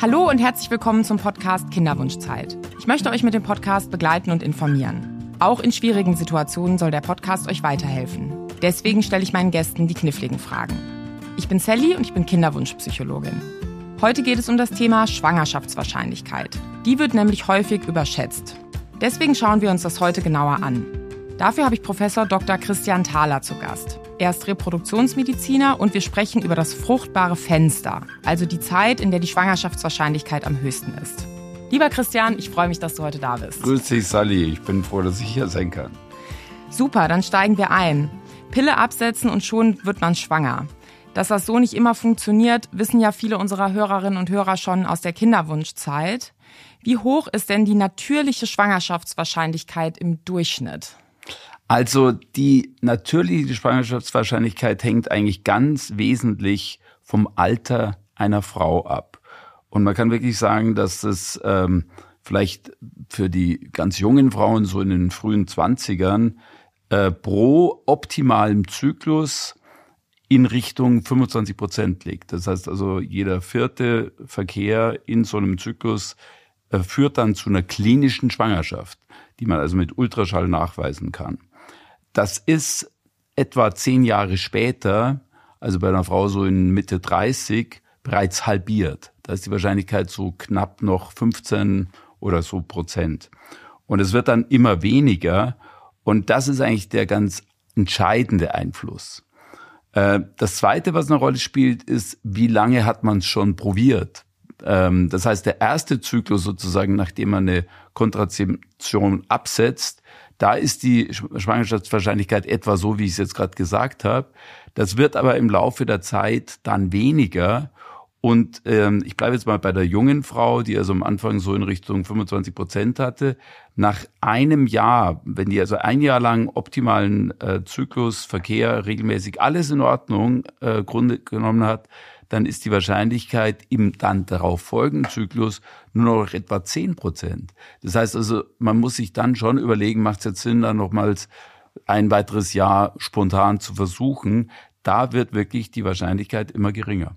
Hallo und herzlich willkommen zum Podcast Kinderwunschzeit. Ich möchte euch mit dem Podcast begleiten und informieren. Auch in schwierigen Situationen soll der Podcast euch weiterhelfen. Deswegen stelle ich meinen Gästen die kniffligen Fragen. Ich bin Sally und ich bin Kinderwunschpsychologin. Heute geht es um das Thema Schwangerschaftswahrscheinlichkeit. Die wird nämlich häufig überschätzt. Deswegen schauen wir uns das heute genauer an. Dafür habe ich Professor Dr. Christian Thaler zu Gast. Er ist Reproduktionsmediziner und wir sprechen über das fruchtbare Fenster, also die Zeit, in der die Schwangerschaftswahrscheinlichkeit am höchsten ist. Lieber Christian, ich freue mich, dass du heute da bist. Grüß dich, Sally. Ich bin froh, dass ich hier sein kann. Super, dann steigen wir ein. Pille absetzen und schon wird man schwanger. Dass das so nicht immer funktioniert, wissen ja viele unserer Hörerinnen und Hörer schon aus der Kinderwunschzeit. Wie hoch ist denn die natürliche Schwangerschaftswahrscheinlichkeit im Durchschnitt? Also die natürliche Schwangerschaftswahrscheinlichkeit hängt eigentlich ganz wesentlich vom Alter einer Frau ab. Und man kann wirklich sagen, dass es ähm, vielleicht für die ganz jungen Frauen so in den frühen Zwanzigern äh, pro optimalem Zyklus in Richtung 25 Prozent liegt. Das heißt also, jeder vierte Verkehr in so einem Zyklus äh, führt dann zu einer klinischen Schwangerschaft, die man also mit Ultraschall nachweisen kann. Das ist etwa zehn Jahre später, also bei einer Frau so in Mitte 30, bereits halbiert. Da ist die Wahrscheinlichkeit so knapp noch 15 oder so Prozent. Und es wird dann immer weniger. Und das ist eigentlich der ganz entscheidende Einfluss. Äh, das Zweite, was eine Rolle spielt, ist, wie lange hat man es schon probiert? Ähm, das heißt, der erste Zyklus sozusagen, nachdem man eine Kontrazeption absetzt, da ist die Schwangerschaftswahrscheinlichkeit etwa so, wie ich es jetzt gerade gesagt habe. Das wird aber im Laufe der Zeit dann weniger. Und ähm, ich bleibe jetzt mal bei der jungen Frau, die also am Anfang so in Richtung 25 Prozent hatte. Nach einem Jahr, wenn die also ein Jahr lang optimalen äh, Zyklus, Verkehr, regelmäßig alles in Ordnung äh, Grunde genommen hat, dann ist die Wahrscheinlichkeit im dann darauf folgenden Zyklus nur noch etwa 10 Prozent. Das heißt also, man muss sich dann schon überlegen, macht es jetzt Sinn, dann nochmals ein weiteres Jahr spontan zu versuchen. Da wird wirklich die Wahrscheinlichkeit immer geringer.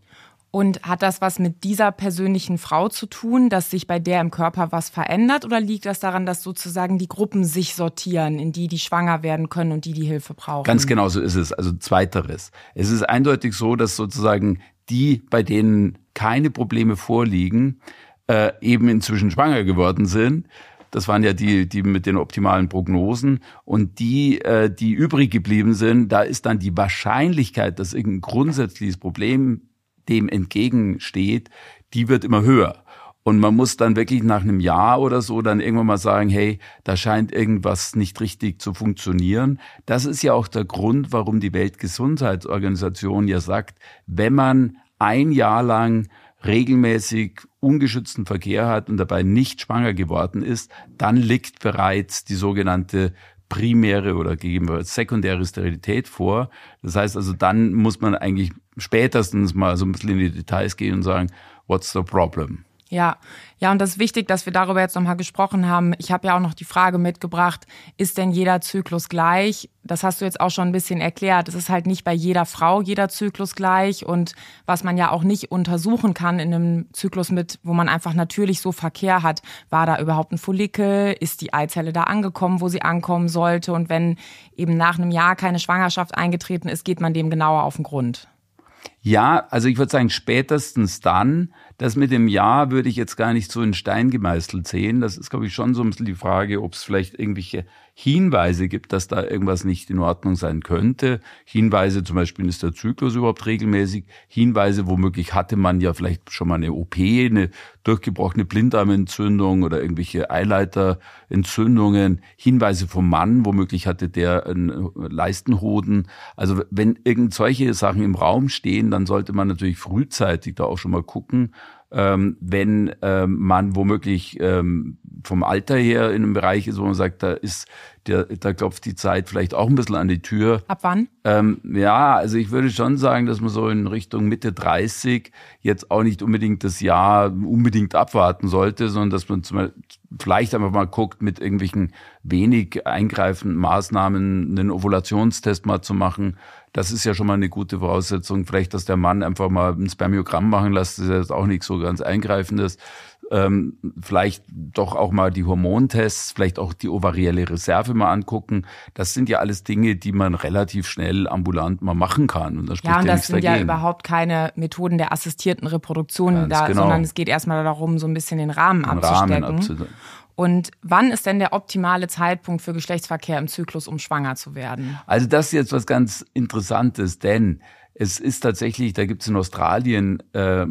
Und hat das was mit dieser persönlichen Frau zu tun, dass sich bei der im Körper was verändert? Oder liegt das daran, dass sozusagen die Gruppen sich sortieren, in die die schwanger werden können und die die Hilfe brauchen? Ganz genau so ist es. Also zweiteres. Es ist eindeutig so, dass sozusagen die, bei denen keine Probleme vorliegen, äh, eben inzwischen schwanger geworden sind. Das waren ja die, die mit den optimalen Prognosen. Und die, äh, die übrig geblieben sind, da ist dann die Wahrscheinlichkeit, dass irgendein grundsätzliches Problem dem entgegensteht, die wird immer höher. Und man muss dann wirklich nach einem Jahr oder so dann irgendwann mal sagen, hey, da scheint irgendwas nicht richtig zu funktionieren. Das ist ja auch der Grund, warum die Weltgesundheitsorganisation ja sagt, wenn man ein Jahr lang regelmäßig ungeschützten Verkehr hat und dabei nicht schwanger geworden ist, dann liegt bereits die sogenannte primäre oder gegebenenfalls sekundäre Sterilität vor. Das heißt also, dann muss man eigentlich spätestens mal so ein bisschen in die Details gehen und sagen, what's the problem? Ja, ja, und das ist wichtig, dass wir darüber jetzt nochmal gesprochen haben. Ich habe ja auch noch die Frage mitgebracht, ist denn jeder Zyklus gleich? Das hast du jetzt auch schon ein bisschen erklärt. Es ist halt nicht bei jeder Frau jeder Zyklus gleich. Und was man ja auch nicht untersuchen kann in einem Zyklus mit, wo man einfach natürlich so Verkehr hat, war da überhaupt ein Follikel? Ist die Eizelle da angekommen, wo sie ankommen sollte? Und wenn eben nach einem Jahr keine Schwangerschaft eingetreten ist, geht man dem genauer auf den Grund. Ja, also ich würde sagen, spätestens dann, das mit dem Ja würde ich jetzt gar nicht so in Stein gemeißelt sehen. Das ist, glaube ich, schon so ein bisschen die Frage, ob es vielleicht irgendwelche Hinweise gibt, dass da irgendwas nicht in Ordnung sein könnte. Hinweise zum Beispiel, ist der Zyklus überhaupt regelmäßig? Hinweise, womöglich hatte man ja vielleicht schon mal eine OP, eine durchgebrochene Blinddarmentzündung oder irgendwelche Eileiterentzündungen. Hinweise vom Mann, womöglich hatte der einen Leistenhoden. Also wenn irgend solche Sachen im Raum stehen, dann sollte man natürlich frühzeitig da auch schon mal gucken, ähm, wenn ähm, man womöglich ähm, vom Alter her in einem Bereich ist, wo man sagt, da ist der, da klopft die Zeit vielleicht auch ein bisschen an die Tür. Ab wann? Ähm, ja, also ich würde schon sagen, dass man so in Richtung Mitte 30 jetzt auch nicht unbedingt das Jahr unbedingt abwarten sollte, sondern dass man zum, vielleicht einfach mal guckt, mit irgendwelchen wenig eingreifenden Maßnahmen einen Ovulationstest mal zu machen, Das ist ja schon mal eine gute Voraussetzung. Vielleicht, dass der Mann einfach mal ein Spermiogramm machen lässt, das ist jetzt auch nicht so ganz eingreifendes. Ähm, vielleicht doch auch mal die Hormontests, vielleicht auch die ovarielle Reserve mal angucken. Das sind ja alles Dinge, die man relativ schnell ambulant mal machen kann. Und da ja, und ja das sind dagegen. ja überhaupt keine Methoden der assistierten Reproduktion, da, genau. sondern es geht erstmal darum, so ein bisschen den Rahmen den abzustecken. Rahmen abzudecken. Und wann ist denn der optimale Zeitpunkt für Geschlechtsverkehr im Zyklus, um schwanger zu werden? Also das ist jetzt was ganz Interessantes, denn es ist tatsächlich, da gibt es in Australien äh,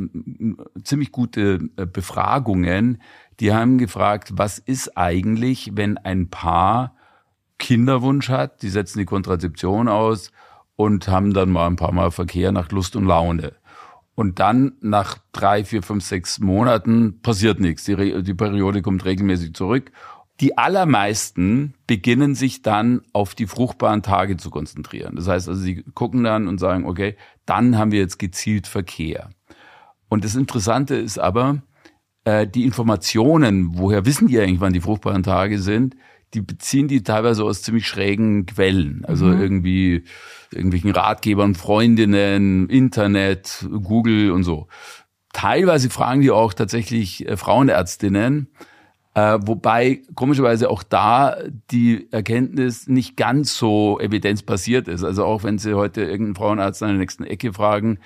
ziemlich gute äh, Befragungen, die haben gefragt, was ist eigentlich, wenn ein Paar Kinderwunsch hat, die setzen die Kontrazeption aus und haben dann mal ein paar Mal Verkehr nach Lust und Laune. Und dann nach drei, vier, fünf, sechs Monaten passiert nichts. Die, die Periode kommt regelmäßig zurück. Die allermeisten beginnen sich dann auf die fruchtbaren Tage zu konzentrieren. Das heißt also, sie gucken dann und sagen, okay, dann haben wir jetzt gezielt Verkehr. Und das Interessante ist aber, äh, die Informationen, woher wissen die eigentlich, wann die fruchtbaren Tage sind, die beziehen die teilweise aus ziemlich schrägen Quellen. Also mhm. irgendwie irgendwelchen Ratgebern, Freundinnen, Internet, Google und so. Teilweise fragen die auch tatsächlich äh, Frauenärztinnen, äh, wobei komischerweise auch da die Erkenntnis nicht ganz so evidenzbasiert ist. Also auch wenn Sie heute irgendeinen Frauenarzt an der nächsten Ecke fragen,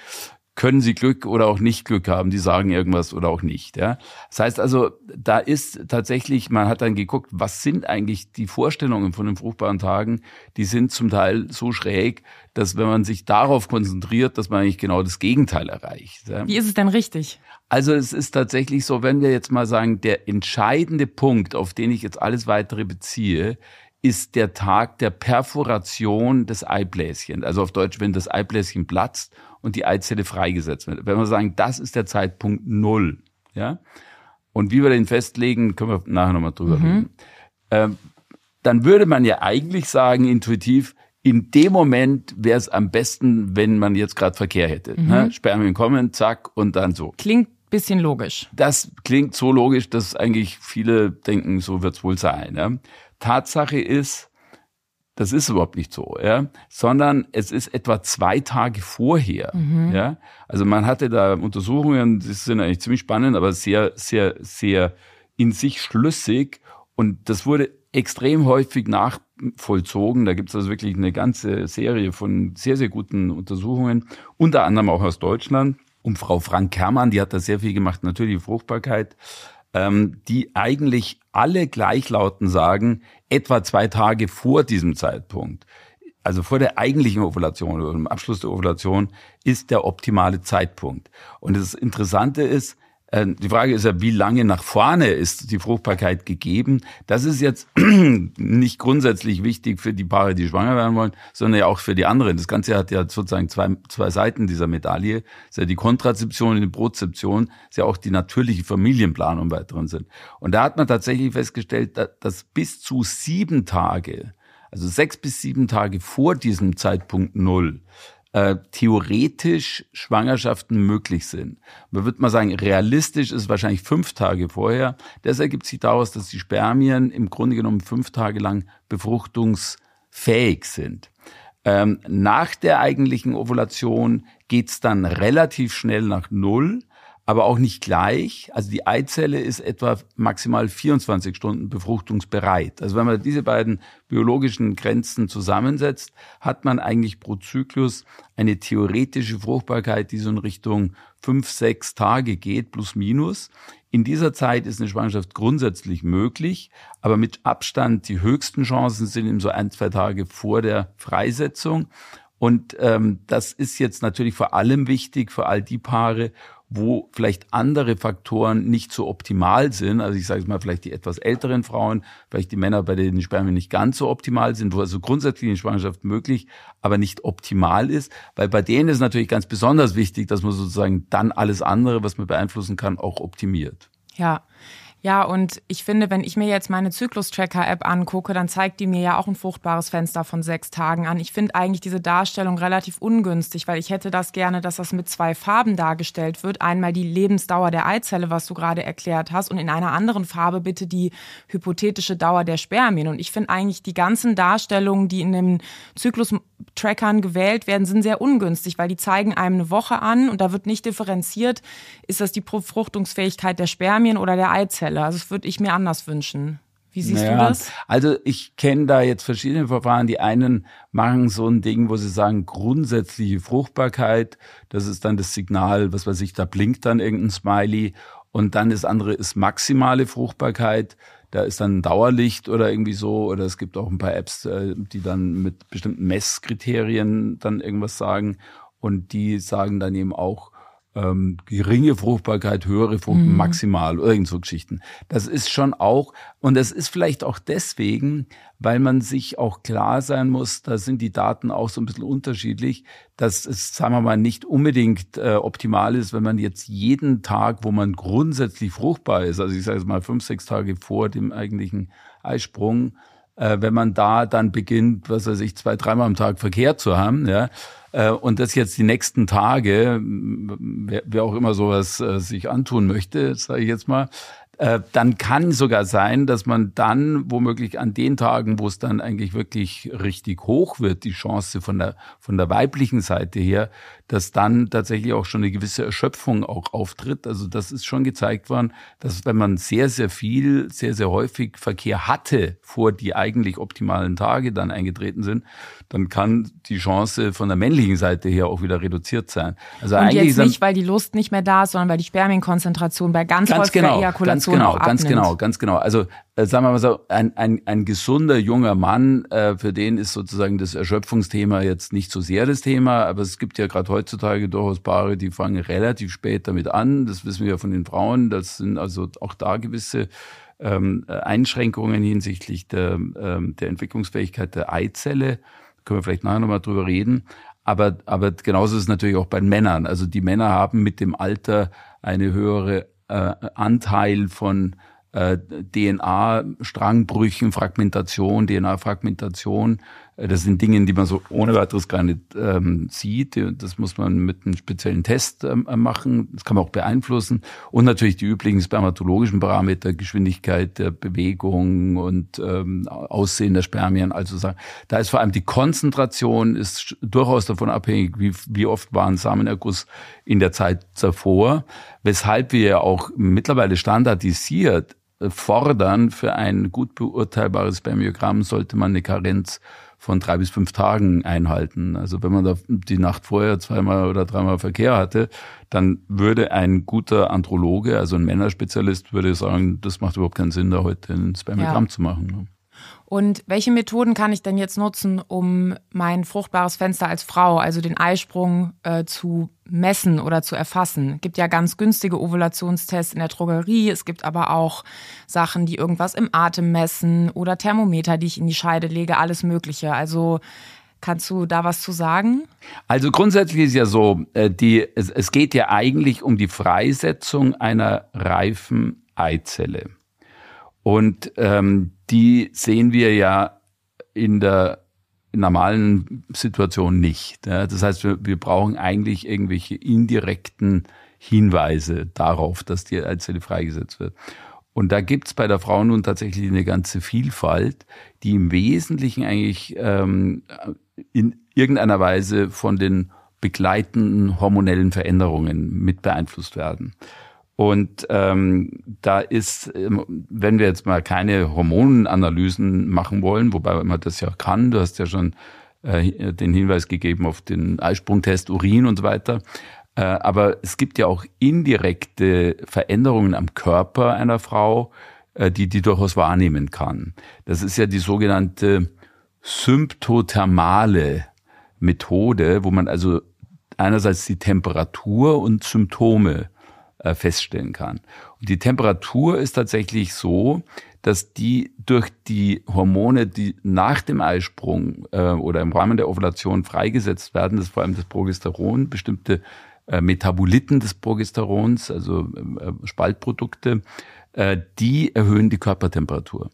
können sie Glück oder auch nicht Glück haben, die sagen irgendwas oder auch nicht. Ja? Das heißt also, da ist tatsächlich, man hat dann geguckt, was sind eigentlich die Vorstellungen von den fruchtbaren Tagen, die sind zum Teil so schräg, dass wenn man sich darauf konzentriert, dass man eigentlich genau das Gegenteil erreicht. Ja? Wie ist es denn richtig? Also es ist tatsächlich so, wenn wir jetzt mal sagen, der entscheidende Punkt, auf den ich jetzt alles weitere beziehe, ist der Tag der Perforation des Eibläschens. Also auf Deutsch, wenn das Eibläschen platzt und die Eizelle freigesetzt wird. Wenn wir sagen, das ist der Zeitpunkt Null, ja, und wie wir den festlegen, können wir nachher nochmal drüber mhm. reden. Ähm, dann würde man ja eigentlich sagen, intuitiv, in dem Moment wäre es am besten, wenn man jetzt gerade Verkehr hätte. Mhm. Ne? Spermien kommen, zack, und dann so. Klingt bisschen logisch. Das klingt so logisch, dass eigentlich viele denken, so wird's wohl sein. Ja? Tatsache ist, das ist überhaupt nicht so, ja, sondern es ist etwa zwei Tage vorher, mhm. ja. Also man hatte da Untersuchungen, die sind eigentlich ziemlich spannend, aber sehr, sehr, sehr in sich schlüssig und das wurde extrem häufig nachvollzogen. Da gibt es also wirklich eine ganze Serie von sehr, sehr guten Untersuchungen, unter anderem auch aus Deutschland. Und Frau Frank Kermann, die hat da sehr viel gemacht, natürlich Fruchtbarkeit ähm, die eigentlich alle gleichlauten sagen, etwa zwei Tage vor diesem Zeitpunkt, also vor der eigentlichen Ovulation oder dem Abschluss der Ovulation, ist der optimale Zeitpunkt. Und das Interessante ist, die Frage ist ja, wie lange nach vorne ist die Fruchtbarkeit gegeben? Das ist jetzt nicht grundsätzlich wichtig für die Paare, die schwanger werden wollen, sondern ja auch für die anderen. Das Ganze hat ja sozusagen zwei, zwei Seiten dieser Medaille. Das ist ja die Kontrazeption und die Prozeption, ist ja auch die natürliche Familienplanung im weiteren Sinn. Und da hat man tatsächlich festgestellt, dass bis zu sieben Tage, also sechs bis sieben Tage vor diesem Zeitpunkt Null, äh, theoretisch Schwangerschaften möglich sind. Man würde mal sagen, realistisch ist wahrscheinlich fünf Tage vorher. Das ergibt sich daraus, dass die Spermien im Grunde genommen fünf Tage lang befruchtungsfähig sind. Ähm, nach der eigentlichen Ovulation geht's dann relativ schnell nach Null aber auch nicht gleich. Also die Eizelle ist etwa maximal 24 Stunden befruchtungsbereit. Also wenn man diese beiden biologischen Grenzen zusammensetzt, hat man eigentlich pro Zyklus eine theoretische Fruchtbarkeit, die so in Richtung fünf, sechs Tage geht, plus minus. In dieser Zeit ist eine Schwangerschaft grundsätzlich möglich, aber mit Abstand die höchsten Chancen sind eben so ein, zwei Tage vor der Freisetzung. Und ähm, das ist jetzt natürlich vor allem wichtig für all die Paare, wo vielleicht andere Faktoren nicht so optimal sind. Also ich sage mal, vielleicht die etwas älteren Frauen, vielleicht die Männer, bei denen Spermien nicht ganz so optimal sind, wo also grundsätzlich eine Schwangerschaft möglich, aber nicht optimal ist. Weil bei denen ist natürlich ganz besonders wichtig, dass man sozusagen dann alles andere, was man beeinflussen kann, auch optimiert. Ja. Ja, und ich finde, wenn ich mir jetzt meine Zyklus-Tracker-App angucke, dann zeigt die mir ja auch ein fruchtbares Fenster von sechs Tagen an. Ich finde eigentlich diese Darstellung relativ ungünstig, weil ich hätte das gerne, dass das mit zwei Farben dargestellt wird. Einmal die Lebensdauer der Eizelle, was du gerade erklärt hast, und in einer anderen Farbe bitte die hypothetische Dauer der Spermien. Und ich finde eigentlich die ganzen Darstellungen, die in den Zyklus-Trackern gewählt werden, sind sehr ungünstig, weil die zeigen einem eine Woche an und da wird nicht differenziert, ist das die Befruchtungsfähigkeit der Spermien oder der Eizelle. Fälle. Also das würde ich mir anders wünschen. Wie siehst naja, du das? Also ich kenne da jetzt verschiedene Verfahren. Die einen machen so ein Ding, wo sie sagen, grundsätzliche Fruchtbarkeit, das ist dann das Signal, was weiß ich, da blinkt dann irgendein Smiley. Und dann das andere ist maximale Fruchtbarkeit. Da ist dann ein Dauerlicht oder irgendwie so. Oder es gibt auch ein paar Apps, äh, die dann mit bestimmten Messkriterien dann irgendwas sagen. Und die sagen dann eben auch, ähm, geringe Fruchtbarkeit, höhere Frucht, mhm. maximal, irgend so Geschichten. Das ist schon auch, und das ist vielleicht auch deswegen, weil man sich auch klar sein muss, da sind die Daten auch so ein bisschen unterschiedlich, dass es, sagen wir mal, nicht unbedingt äh, optimal ist, wenn man jetzt jeden Tag, wo man grundsätzlich fruchtbar ist, also ich sage jetzt mal fünf, sechs Tage vor dem eigentlichen Eisprung, äh, wenn man da dann beginnt, was weiß ich, zwei, dreimal am Tag Verkehr zu haben, ja, und das jetzt die nächsten Tage, wer, wer auch immer sowas äh, sich antun möchte, sage ich jetzt mal, äh, dann kann sogar sein, dass man dann womöglich an den Tagen, wo es dann eigentlich wirklich richtig hoch wird, die Chance von der, von der weiblichen Seite her, dass dann tatsächlich auch schon eine gewisse Erschöpfung auch auftritt. Also das ist schon gezeigt worden, dass wenn man sehr, sehr viel, sehr, sehr häufig Verkehr hatte, vor die eigentlich optimalen Tage dann eingetreten sind, dann kann die Chance von der männlichen Seite her auch wieder reduziert sein. Also Und eigentlich jetzt nicht, weil die Lust nicht mehr da ist, sondern weil die Spermienkonzentration bei ganz, ganz häufiger genau, Ejakulation ganz genau, ganz genau, ganz genau. Also äh, sagen wir mal so, ein, ein, ein gesunder junger Mann, äh, für den ist sozusagen das Erschöpfungsthema jetzt nicht so sehr das Thema, aber es gibt ja gerade heutzutage durchaus Paare, die fangen relativ spät damit an. Das wissen wir ja von den Frauen. Das sind also auch da gewisse ähm, Einschränkungen hinsichtlich der, ähm, der Entwicklungsfähigkeit der Eizelle. Da können wir vielleicht nachher nochmal drüber reden. Aber, aber genauso ist es natürlich auch bei Männern. Also die Männer haben mit dem Alter eine höhere äh, Anteil von äh, DNA-Strangbrüchen, Fragmentation, DNA-Fragmentation äh, das sind Dinge, die man so ohne weiteres gar nicht ähm, sieht. Das muss man mit einem speziellen Test ähm, machen. Das kann man auch beeinflussen. Und natürlich die üblichen spermatologischen Parameter, Geschwindigkeit der Bewegung und ähm, Aussehen der Spermien. Also sagen, da ist vor allem die Konzentration ist durchaus davon abhängig, wie, wie oft war ein Samenerguss in der Zeit davor. Weshalb wir ja auch mittlerweile standardisiert fordern, für ein gut beurteilbares Spermiogramm sollte man eine Karenz von drei bis fünf Tagen einhalten. Also wenn man da die Nacht vorher zweimal oder dreimal Verkehr hatte, dann würde ein guter Androloge, also ein Männerspezialist, würde sagen, das macht überhaupt keinen Sinn, da heute ein Spermiogramm ja. zu machen. Und welche Methoden kann ich denn jetzt nutzen, um mein fruchtbares Fenster als Frau, also den Eisprung, äh, zu messen oder zu erfassen? Es gibt ja ganz günstige Ovulationstests in der Drogerie. Es gibt aber auch Sachen, die irgendwas im Atem messen oder Thermometer, die ich in die Scheide lege, alles Mögliche. Also Kannst du da was zu sagen? Also grundsätzlich ist ja so, äh, die, es, es geht ja eigentlich um die Freisetzung einer reifen Eizelle. Und ähm, die sehen wir ja in der normalen Situation nicht. Das heißt, wir, wir brauchen eigentlich irgendwelche indirekten Hinweise darauf, dass die Eizelle freigesetzt wird. Und da gibt's bei der Frau nun tatsächlich eine ganze Vielfalt, die im Wesentlichen eigentlich ähm, in irgendeiner Weise von den begleitenden hormonellen Veränderungen mit beeinflusst werden. Und ähm, da ist, ähm, wenn wir jetzt mal keine Hormonanalysen machen wollen, wobei man das ja kann, du hast ja schon äh, den Hinweis gegeben auf den Eisprungtest, Urin und so weiter. Äh, aber es gibt ja auch indirekte Veränderungen am Körper einer Frau, äh, die die durchaus wahrnehmen kann. Das ist ja die sogenannte symptothermale Methode, wo man also einerseits die Temperatur und Symptome äh, feststellen kann. Und die Temperatur ist tatsächlich so, dass die durch die Hormone, die nach dem Eisprung äh, oder im Rahmen der Ovulation freigesetzt werden, das ist vor allem das Progesteron, bestimmte äh, Metaboliten des Progesterons, also äh, Spaltprodukte, äh, die erhöhen die Körpertemperatur.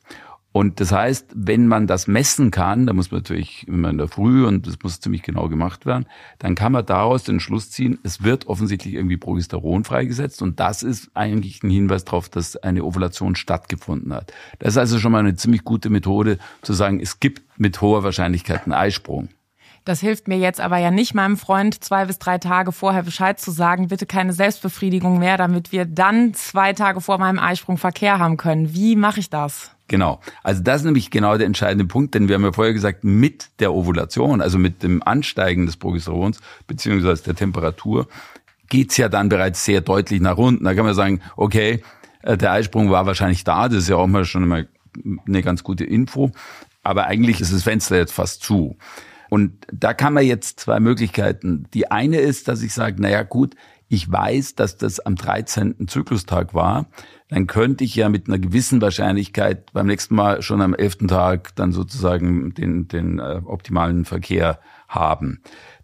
Und das heißt, wenn man das messen kann, da muss man natürlich immer in der Früh und das muss ziemlich genau gemacht werden, dann kann man daraus den Schluss ziehen, es wird offensichtlich irgendwie Progesteron freigesetzt und das ist eigentlich ein Hinweis darauf, dass eine Ovulation stattgefunden hat. Das ist also schon mal eine ziemlich gute Methode zu sagen, es gibt mit hoher Wahrscheinlichkeit einen Eisprung. Das hilft mir jetzt aber ja nicht, meinem Freund zwei bis drei Tage vorher Bescheid zu sagen, bitte keine Selbstbefriedigung mehr, damit wir dann zwei Tage vor meinem Eisprung Verkehr haben können. Wie mache ich das? Genau. Also das ist nämlich genau der entscheidende Punkt, denn wir haben ja vorher gesagt, mit der Ovulation, also mit dem Ansteigen des Progesterons beziehungsweise der Temperatur, geht's ja dann bereits sehr deutlich nach unten. Da kann man sagen, okay, äh, der Eisprung war wahrscheinlich da, das ist ja auch mal schon mal eine ganz gute Info, aber eigentlich ist das Fenster jetzt fast zu. Und da kann man jetzt zwei Möglichkeiten. Die eine ist, dass ich sage, naja gut, ich weiß, dass das am 13. Zyklustag war, dann könnte ich ja mit einer gewissen Wahrscheinlichkeit beim nächsten Mal schon am 11. Tag dann sozusagen den, den äh, optimalen Verkehr haben.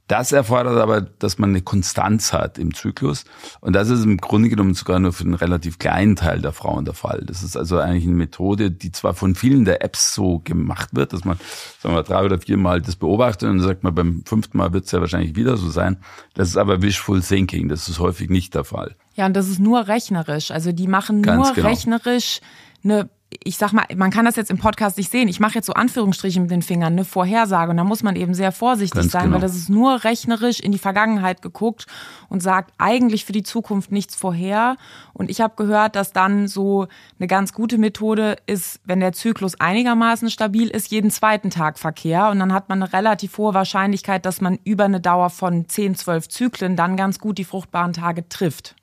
Das erfordert aber, dass man eine Konstanz hat im Zyklus. Und das ist im Grunde genommen sogar nur für einen relativ kleinen Teil der Frauen der Fall. Das ist also eigentlich eine Methode, die zwar von vielen der Apps so gemacht wird, dass man, sagen wir, drei oder vier Mal das beobachtet und dann sagt man, beim fünften Mal wird es ja wahrscheinlich wieder so sein. Das ist aber wishful thinking. Das ist häufig nicht der Fall. Ja, und das ist nur rechnerisch. Also die machen Ganz nur genau. rechnerisch eine ich sag mal, man kann das jetzt im Podcast nicht sehen. Ich mache jetzt so Anführungsstriche mit den Fingern, eine Vorhersage. Und da muss man eben sehr vorsichtig Ganz sein, genau. weil das ist nur rechnerisch in die Vergangenheit geguckt und sagt eigentlich für die Zukunft nichts vorher. Und ich habe gehört, dass dann so eine ganz gute Methode ist, wenn der Zyklus einigermaßen stabil ist, jeden zweiten Tag Verkehr. Und dann hat man eine relativ hohe Wahrscheinlichkeit, dass man über eine Dauer von 10, 12 Zyklen dann ganz gut die fruchtbaren Tage trifft.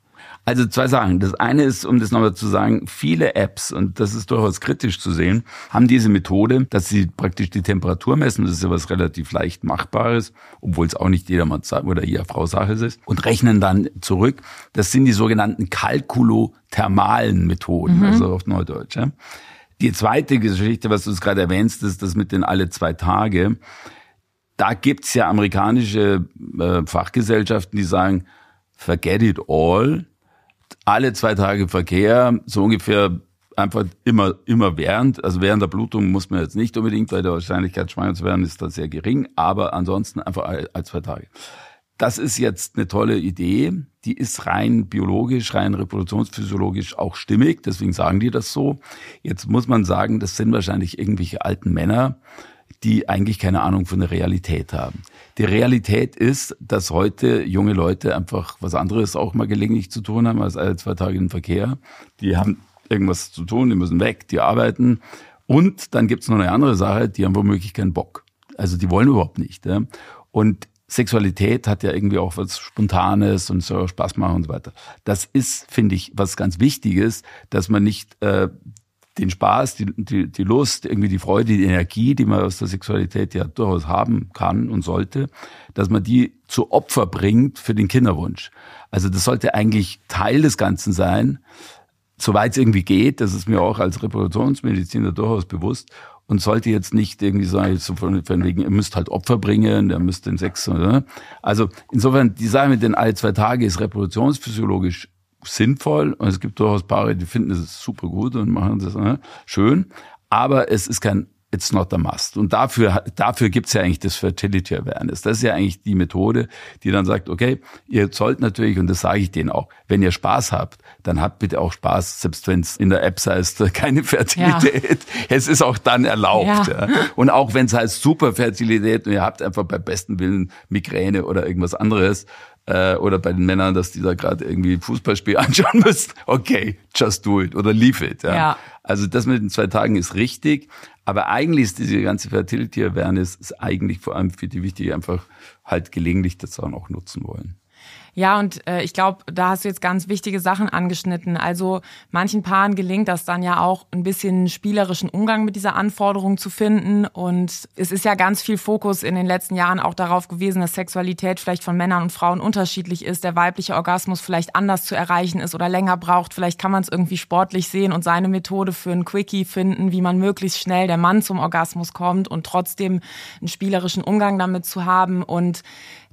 Also zwei Sachen. Das eine ist, um das nochmal zu sagen, viele Apps, und das ist durchaus kritisch zu sehen, haben diese Methode, dass sie praktisch die Temperatur messen. Das ist ja was relativ leicht Machbares, obwohl es auch nicht jedermann oder jeder Frau Sache ist, und rechnen dann zurück. Das sind die sogenannten kalkulothermalen Methoden, mhm. also auf Neudeutsch. Ja. Die zweite Geschichte, was du es gerade erwähnst, ist das mit den alle zwei Tage. Da gibt's ja amerikanische äh, Fachgesellschaften, die sagen, forget it all alle zwei Tage Verkehr, so ungefähr einfach immer, immer während. Also während der Blutung muss man jetzt nicht unbedingt, weil die Wahrscheinlichkeit schwanger zu werden ist da sehr gering, aber ansonsten einfach alle, alle zwei Tage. Das ist jetzt eine tolle Idee. Die ist rein biologisch, rein reproduktionsphysiologisch auch stimmig. Deswegen sagen die das so. Jetzt muss man sagen, das sind wahrscheinlich irgendwelche alten Männer, die eigentlich keine Ahnung von der Realität haben. Die Realität ist, dass heute junge Leute einfach was anderes auch mal gelegentlich zu tun haben als alle zwei Tage im Verkehr. Die haben irgendwas zu tun, die müssen weg, die arbeiten. Und dann gibt's noch eine andere Sache, die haben womöglich keinen Bock. Also die wollen überhaupt nicht. Ja? Und Sexualität hat ja irgendwie auch was Spontanes und soll Spaß machen und so weiter. Das ist, finde ich, was ganz Wichtiges, dass man nicht äh, den Spaß, die, die, die Lust, irgendwie die Freude, die Energie, die man aus der Sexualität ja durchaus haben kann und sollte, dass man die zu Opfer bringt für den Kinderwunsch. Also das sollte eigentlich Teil des Ganzen sein, soweit es irgendwie geht. Das ist mir auch als Reproduktionsmediziner durchaus bewusst und sollte jetzt nicht irgendwie sagen, so von, von wegen, ihr müsst halt Opfer bringen, ihr müsst den Sex, oder? Also insofern, die Sache mit den alle zwei Tage ist reproduktionsphysiologisch sinnvoll und es gibt durchaus Paare, die finden es super gut und machen das ne, schön, aber es ist kein It's not a must. Und dafür, dafür gibt's ja eigentlich das Fertility Awareness. Das ist ja eigentlich die Methode, die dann sagt, okay, ihr sollt natürlich, und das sage ich denen auch, wenn ihr Spaß habt, dann habt bitte auch Spaß, selbst wenn es in der App heißt, keine Fertilität. Ja. Es ist auch dann erlaubt. Ja. Ja. Und auch wenn es heißt Superfertilität und ihr habt einfach bei besten Willen Migräne oder irgendwas anderes, äh, oder bei den Männern, dass die da gerade irgendwie Fußballspiel anschauen müssen. Okay, just do it oder leave it. Ja. ja. Also das mit den zwei Tagen ist richtig, aber eigentlich ist diese ganze Fertility Awareness ist eigentlich vor allem für die wichtig, einfach halt gelegentlich das dann auch nutzen wollen. Ja, und äh, ich glaube, da hast du jetzt ganz wichtige Sachen angeschnitten. Also manchen Paaren gelingt das dann ja auch ein bisschen spielerischen Umgang mit dieser Anforderung zu finden. Und es ist ja ganz viel Fokus in den letzten Jahren auch darauf gewesen, dass Sexualität vielleicht von Männern und Frauen unterschiedlich ist, der weibliche Orgasmus vielleicht anders zu erreichen ist oder länger braucht. Vielleicht kann man es irgendwie sportlich sehen und seine Methode für ein Quickie finden, wie man möglichst schnell der Mann zum Orgasmus kommt und trotzdem einen spielerischen Umgang damit zu haben. Und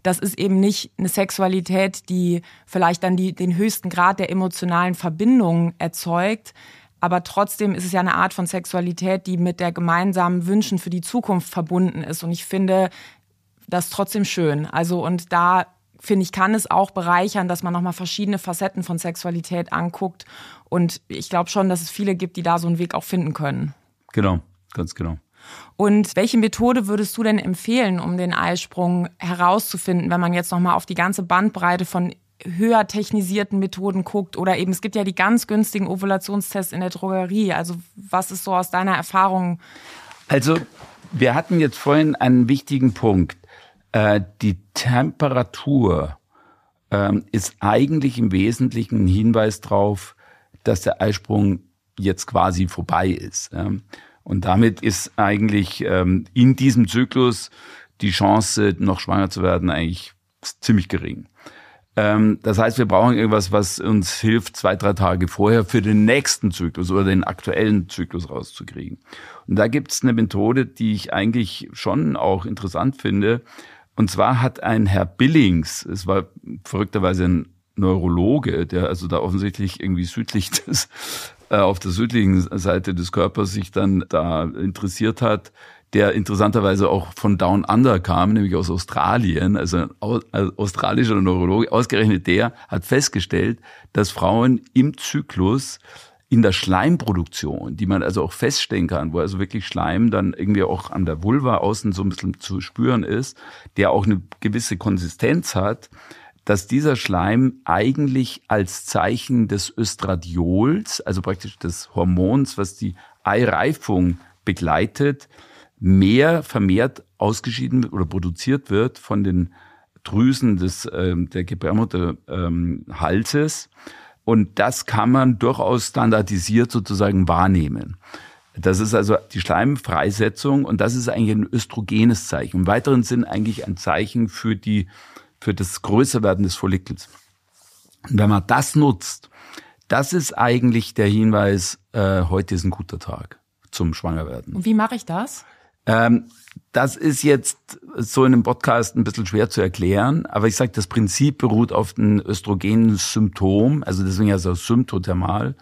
das ist eben nicht eine Sexualität, die vielleicht dann die, den höchsten Grad der emotionalen Verbindung erzeugt. aber trotzdem ist es ja eine Art von Sexualität, die mit der gemeinsamen Wünschen für die Zukunft verbunden ist. Und ich finde das trotzdem schön. Also und da finde ich, kann es auch bereichern, dass man nochmal verschiedene Facetten von Sexualität anguckt. Und ich glaube schon, dass es viele gibt, die da so einen Weg auch finden können. Genau, ganz genau. Und welche Methode würdest du denn empfehlen, um den Eisprung herauszufinden, wenn man jetzt nochmal auf die ganze Bandbreite von höher technisierten Methoden guckt oder eben es gibt ja die ganz günstigen Ovulationstests in der Drogerie. Also was ist so aus deiner Erfahrung? Also wir hatten jetzt vorhin einen wichtigen Punkt. Äh, die Temperatur ähm, ist eigentlich im Wesentlichen ein Hinweis darauf, dass der Eisprung jetzt quasi vorbei ist. Und damit ist eigentlich ähm, in diesem Zyklus die Chance, noch schwanger zu werden, eigentlich ziemlich gering. Ähm, das heißt, wir brauchen irgendwas, was uns hilft, zwei, drei Tage vorher für den nächsten Zyklus oder den aktuellen Zyklus rauszukriegen. Und da gibt es eine Methode, die ich eigentlich schon auch interessant finde. Und zwar hat ein Herr Billings, es war verrückterweise ein Neurologe, der also da offensichtlich irgendwie südlich des, auf der südlichen Seite des Körpers sich dann da interessiert hat, der interessanterweise auch von Down Under kam, nämlich aus Australien, also ein australischer Neurologe, ausgerechnet der hat festgestellt, dass Frauen im Zyklus in der Schleimproduktion, die man also auch feststellen kann, wo also wirklich Schleim dann irgendwie auch an der Vulva außen so ein bisschen zu spüren ist, der auch eine gewisse Konsistenz hat, dass dieser Schleim eigentlich als Zeichen des Östradiols, also praktisch des Hormons, was die Eireifung begleitet, mehr vermehrt ausgeschieden oder produziert wird von den Drüsen des, äh, der Gebärmutterhalses. Ähm, und das kann man durchaus standardisiert sozusagen wahrnehmen. Das ist also die Schleimfreisetzung und das ist eigentlich ein östrogenes Zeichen. Im weiteren Sinn eigentlich ein Zeichen für die, für das Größerwerden des Follikels. Und wenn man das nutzt, das ist eigentlich der Hinweis, äh, heute ist ein guter Tag zum Schwangerwerden. Und wie mache ich das? Ähm, das ist jetzt so in einem Podcast ein bisschen schwer zu erklären, aber ich sage, das Prinzip beruht auf dem östrogenen Symptom, also deswegen ja so symptothermal.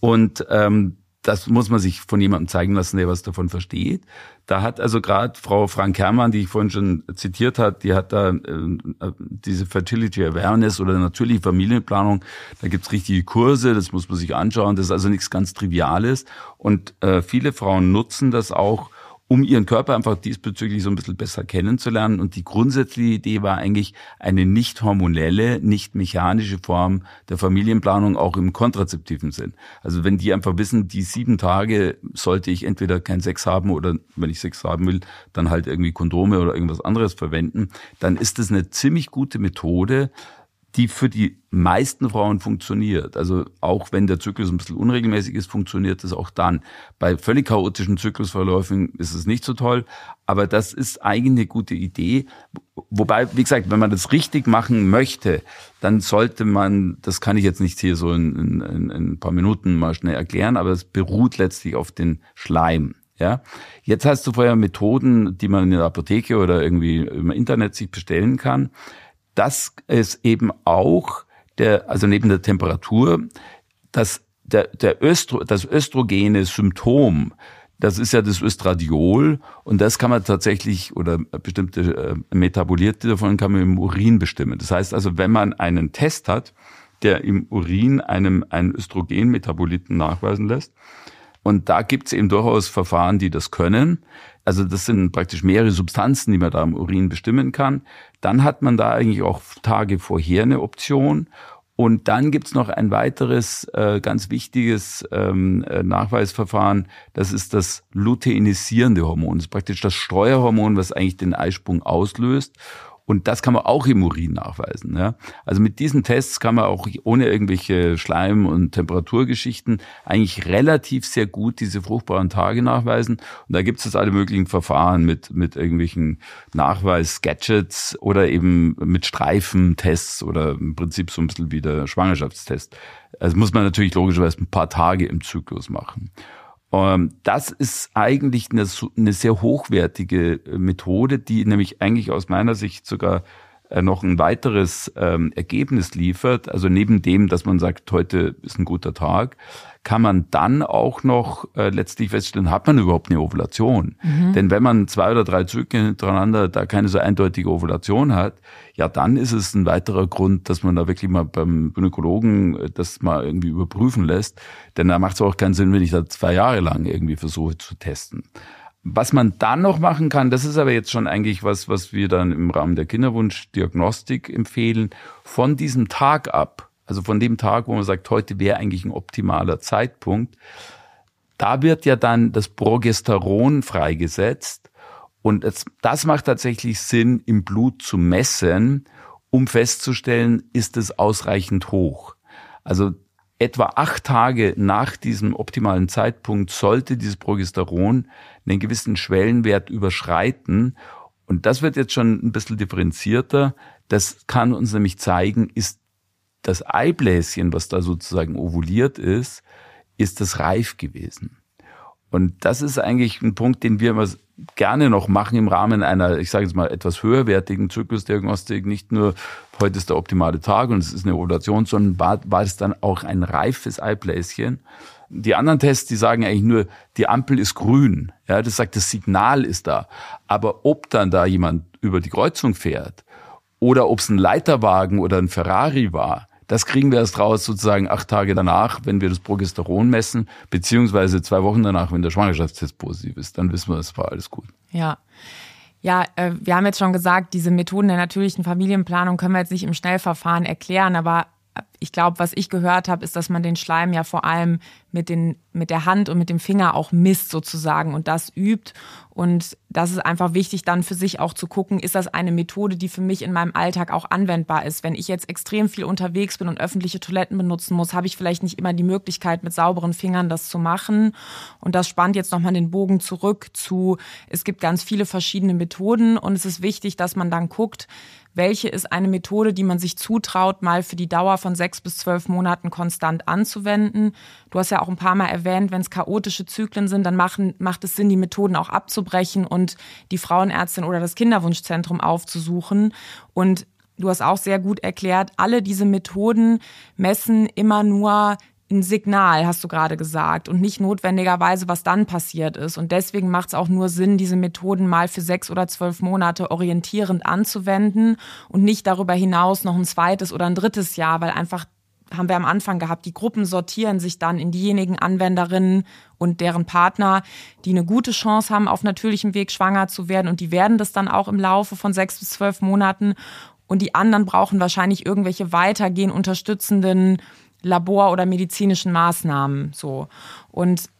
Und ähm, das muss man sich von jemandem zeigen lassen, der was davon versteht. Da hat also gerade Frau Frank Herrmann, die ich vorhin schon zitiert hat, die hat da äh, diese Fertility Awareness oder natürliche Familienplanung. Da gibt's richtige Kurse, das muss man sich anschauen. Das ist also nichts ganz Triviales. Und äh, viele Frauen nutzen das auch, um ihren Körper einfach diesbezüglich so ein bisschen besser kennenzulernen. Und die grundsätzliche Idee war eigentlich eine nicht hormonelle, nicht mechanische Form der Familienplanung auch im kontrazeptiven Sinn. Also wenn die einfach wissen, die sieben Tage sollte ich entweder kein Sex haben oder wenn ich Sex haben will, dann halt irgendwie Kondome oder irgendwas anderes verwenden, dann ist das eine ziemlich gute Methode, die für die meisten Frauen funktioniert. Also auch wenn der Zyklus ein bisschen unregelmäßig ist, funktioniert das auch dann. Bei völlig chaotischen Zyklusverläufen ist es nicht so toll, aber das ist eigentlich eine gute Idee. Wobei, wie gesagt, wenn man das richtig machen möchte, dann sollte man, das kann ich jetzt nicht hier so in, in, in ein paar Minuten mal schnell erklären, aber es beruht letztlich auf den Schleim. Ja, jetzt hast du vorher Methoden, die man in der Apotheke oder irgendwie im Internet sich bestellen kann dass es eben auch der, also neben der Temperatur, dass der, der Östro, das östrogene Symptom, das ist ja das Östradiol und das kann man tatsächlich oder bestimmte äh, Metabolite davon kann man im Urin bestimmen. Das heißt also, wenn man einen Test hat, der im Urin einem einen Östrogenmetaboliten nachweisen lässt, und da gibt es eben durchaus Verfahren, die das können. Also das sind praktisch mehrere Substanzen, die man da im Urin bestimmen kann. Dann hat man da eigentlich auch Tage vorher eine Option. Und dann gibt's noch ein weiteres äh, ganz wichtiges ähm, äh, Nachweisverfahren. Das ist das luteinisierende Hormon. Das ist praktisch das Steuerhormon, was eigentlich den Eisprung auslöst. Und das kann man auch im Urin nachweisen. Ja? Also mit diesen Tests kann man auch ohne irgendwelche Schleim- und Temperaturgeschichten eigentlich relativ sehr gut diese fruchtbaren Tage nachweisen. Und da gibt es alle möglichen Verfahren mit, mit irgendwelchen Nachweis-Gadgets oder eben mit Streifentests oder im Prinzip so ein bisschen wie der Schwangerschaftstest. Also muss man natürlich logischerweise ein paar Tage im Zyklus machen. Ähm, das ist eigentlich eine, eine, sehr hochwertige äh, Methode, die nämlich eigentlich aus meiner Sicht sogar noch ein weiteres ähm, Ergebnis liefert, also neben dem, dass man sagt, heute ist ein guter Tag, kann man dann auch noch äh, letztlich feststellen, hat man überhaupt eine Ovulation? Mhm. Denn wenn man zwei oder drei Zyklen hintereinander da keine so eindeutige Ovulation hat, ja, dann ist es ein weiterer Grund, dass man da wirklich mal beim Gynäkologen äh, das mal irgendwie überprüfen lässt. Denn da macht es auch keinen Sinn, wenn ich da zwei Jahre lang irgendwie versuche zu testen. Was man dann noch machen kann, das ist aber jetzt schon eigentlich was, was wir dann im Rahmen der Kinderwunschdiagnostik empfehlen, von diesem Tag ab, also von dem Tag, wo man sagt, heute wäre eigentlich ein optimaler Zeitpunkt, da wird ja dann das Progesteron freigesetzt und es, das macht tatsächlich Sinn, im Blut zu messen, um festzustellen, ist es ausreichend hoch. Also etwa acht Tage nach diesem optimalen Zeitpunkt sollte dieses Progesteron einen gewissen Schwellenwert überschreiten. Und das wird jetzt schon ein bisschen differenzierter. Das kann uns nämlich zeigen, ist das Eibläschen, was da sozusagen ovuliert ist, ist das reif gewesen. Und das ist eigentlich ein Punkt, den wir immer gerne noch machen im Rahmen einer, ich sage jetzt mal, etwas höherwertigen Zyklusdiagnostik. Nicht nur, heute ist der optimale Tag und es ist eine Ovulation, sondern war, war es dann auch ein reifes Eibläschen. Die anderen Tests, die sagen eigentlich nur, die Ampel ist grün. Ja, das sagt, das Signal ist da. Aber ob dann da jemand über die Kreuzung fährt oder ob es ein Leiterwagen oder ein Ferrari war, das kriegen wir erst raus sozusagen acht Tage danach, wenn wir das Progesteron messen, beziehungsweise zwei Wochen danach, wenn der Schwangerschaftstest positiv ist. Dann wissen wir, es war alles gut. Ja. Ja, äh, wir haben jetzt schon gesagt, diese Methoden der natürlichen Familienplanung können wir jetzt nicht im Schnellverfahren erklären, aber ich glaube, was ich gehört habe, ist, dass man den Schleim ja vor allem mit, den, mit der Hand und mit dem Finger auch misst sozusagen und das übt. Und das ist einfach wichtig, dann für sich auch zu gucken, ist das eine Methode, die für mich in meinem Alltag auch anwendbar ist. Wenn ich jetzt extrem viel unterwegs bin und öffentliche Toiletten benutzen muss, habe ich vielleicht nicht immer die Möglichkeit, mit sauberen Fingern das zu machen. Und das spannt jetzt nochmal den Bogen zurück zu, es gibt ganz viele verschiedene Methoden und es ist wichtig, dass man dann guckt, welche ist eine Methode, die man sich zutraut, mal für die Dauer von sechs bis zwölf Monaten konstant anzuwenden. Du hast ja auch ein paar Mal erwähnt, wenn es chaotische Zyklen sind, dann machen, macht es Sinn, die Methoden auch abzubrechen und die Frauenärztin oder das Kinderwunschzentrum aufzusuchen. Und du hast auch sehr gut erklärt, alle diese Methoden messen immer nur ein Signal, hast du gerade gesagt, und nicht notwendigerweise, was dann passiert ist. Und deswegen macht es auch nur Sinn, diese Methoden mal für sechs oder zwölf Monate orientierend anzuwenden und nicht darüber hinaus noch ein zweites oder ein drittes Jahr, weil einfach haben wir am Anfang gehabt, die Gruppen sortieren sich dann in diejenigen Anwenderinnen und deren Partner, die eine gute Chance haben, auf natürlichem Weg schwanger zu werden. Und die werden das dann auch im Laufe von sechs bis zwölf Monaten. Und die anderen brauchen wahrscheinlich irgendwelche weitergehen unterstützenden Labor- oder medizinischen Maßnahmen so. Und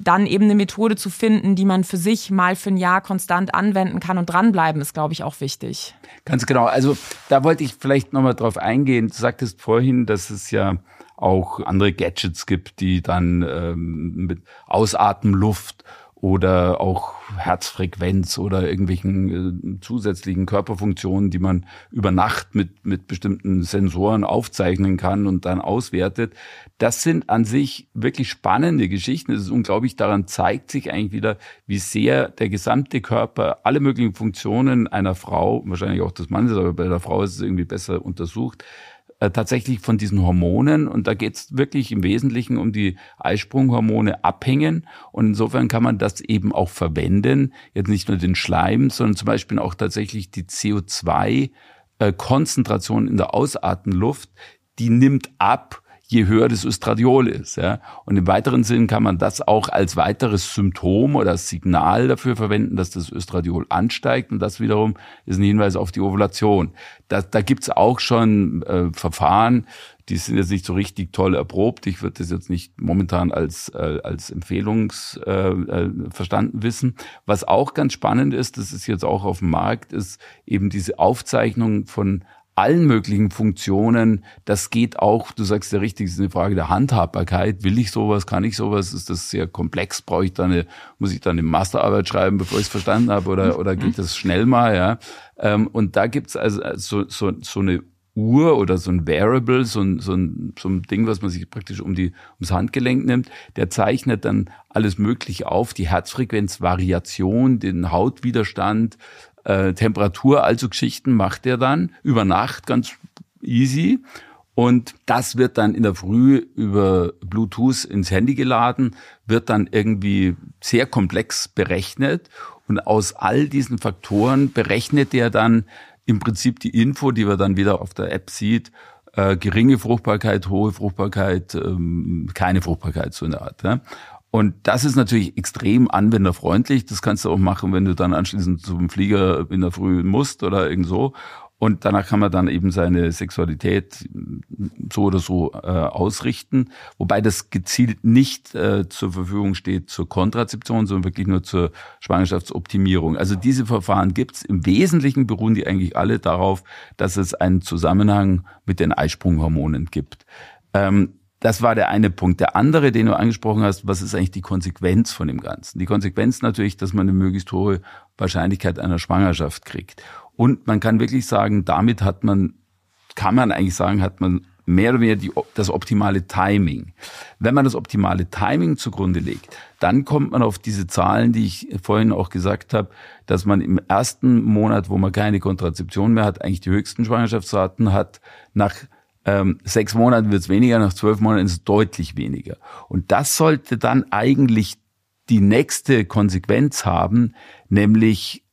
dann eben eine Methode zu finden, die man für sich mal für ein Jahr konstant anwenden kann und dranbleiben, ist, glaube ich, auch wichtig. Ganz genau. Also da wollte ich vielleicht nochmal drauf eingehen. Du sagtest vorhin, dass es ja auch andere Gadgets gibt, die dann ähm, mit Ausatemluft oder auch Herzfrequenz oder irgendwelchen äh, zusätzlichen Körperfunktionen, die man über Nacht mit, mit bestimmten Sensoren aufzeichnen kann und dann auswertet. Das sind an sich wirklich spannende Geschichten. Es ist unglaublich, daran zeigt sich eigentlich wieder, wie sehr der gesamte Körper, alle möglichen Funktionen einer Frau, wahrscheinlich auch des Mannes, aber bei der Frau ist es irgendwie besser untersucht, äh, tatsächlich von diesen Hormonen. Und da geht es wirklich im Wesentlichen um die Eisprunghormone abhängen. Und insofern kann man das eben auch verwenden, jetzt nicht nur den Schleim, sondern zum Beispiel auch tatsächlich die CO2 äh, Konzentration in der Ausatemluft, die nimmt ab je höher das Östradiol ist. Ja. Und im weiteren Sinn kann man das auch als weiteres Symptom oder Signal dafür verwenden, dass das Östradiol ansteigt. Und das wiederum ist ein Hinweis auf die Ovulation. Da, da gibt's auch schon äh, Verfahren, die sind jetzt nicht so richtig toll erprobt. Ich würde das jetzt nicht momentan als, äh, als Empfehlungs äh, äh, verstanden wissen. Was auch ganz spannend ist, das ist jetzt auch auf dem Markt, ist eben diese Aufzeichnung von allen möglichen Funktionen. Das geht auch, du sagst ja richtig, es ist eine Frage der Handhabbarkeit. Will ich sowas, kann ich sowas? Ist das sehr komplex? Brauche ich da eine, muss ich da eine Masterarbeit schreiben, bevor ich es verstanden habe? Oder, oder geht das schnell mal? Ja. Ähm, und da gibt's also so, so, so eine Uhr oder so ein Variable, so ein, so, ein, so ein Ding, was man sich praktisch um die, ums Handgelenk nimmt, der zeichnet dann alles Mögliche auf, die Herzfrequenzvariation, den Hautwiderstand, äh, Temperatur, also Geschichten macht er dann über Nacht ganz easy. Und das wird dann in der Früh über Bluetooth ins Handy geladen, wird dann irgendwie sehr komplex berechnet. Und aus all diesen Faktoren berechnet er dann im Prinzip die Info, die man dann wieder auf der App sieht, äh, geringe Fruchtbarkeit, hohe Fruchtbarkeit, ähm, keine Fruchtbarkeit so in der Art. Ja? Und das ist natürlich extrem anwenderfreundlich. Das kannst du auch machen, wenn du dann anschließend zum Flieger in der Früh musst oder irgend so. Und danach kann man dann eben seine Sexualität so oder so äh, ausrichten, wobei das gezielt nicht äh, zur Verfügung steht zur Kontrazeption, sondern wirklich nur zur Schwangerschaftsoptimierung. Also diese Verfahren gibt's. Im Wesentlichen beruhen die eigentlich alle darauf, dass es einen Zusammenhang mit den Eisprunghormonen gibt. Ähm, das war der eine Punkt. Der andere, den du angesprochen hast, was ist eigentlich die Konsequenz von dem Ganzen? Die Konsequenz natürlich, dass man eine möglichst hohe Wahrscheinlichkeit einer Schwangerschaft kriegt. Und man kann wirklich sagen, damit hat man, kann man eigentlich sagen, hat man mehr oder weniger die, das optimale Timing. Wenn man das optimale Timing zugrunde legt, dann kommt man auf diese Zahlen, die ich vorhin auch gesagt habe, dass man im ersten Monat, wo man keine Kontrazeption mehr hat, eigentlich die höchsten Schwangerschaftsraten hat. Nach ähm, sechs Monaten wird es weniger, nach zwölf Monaten ist es deutlich weniger. Und das sollte dann eigentlich die nächste Konsequenz haben, nämlich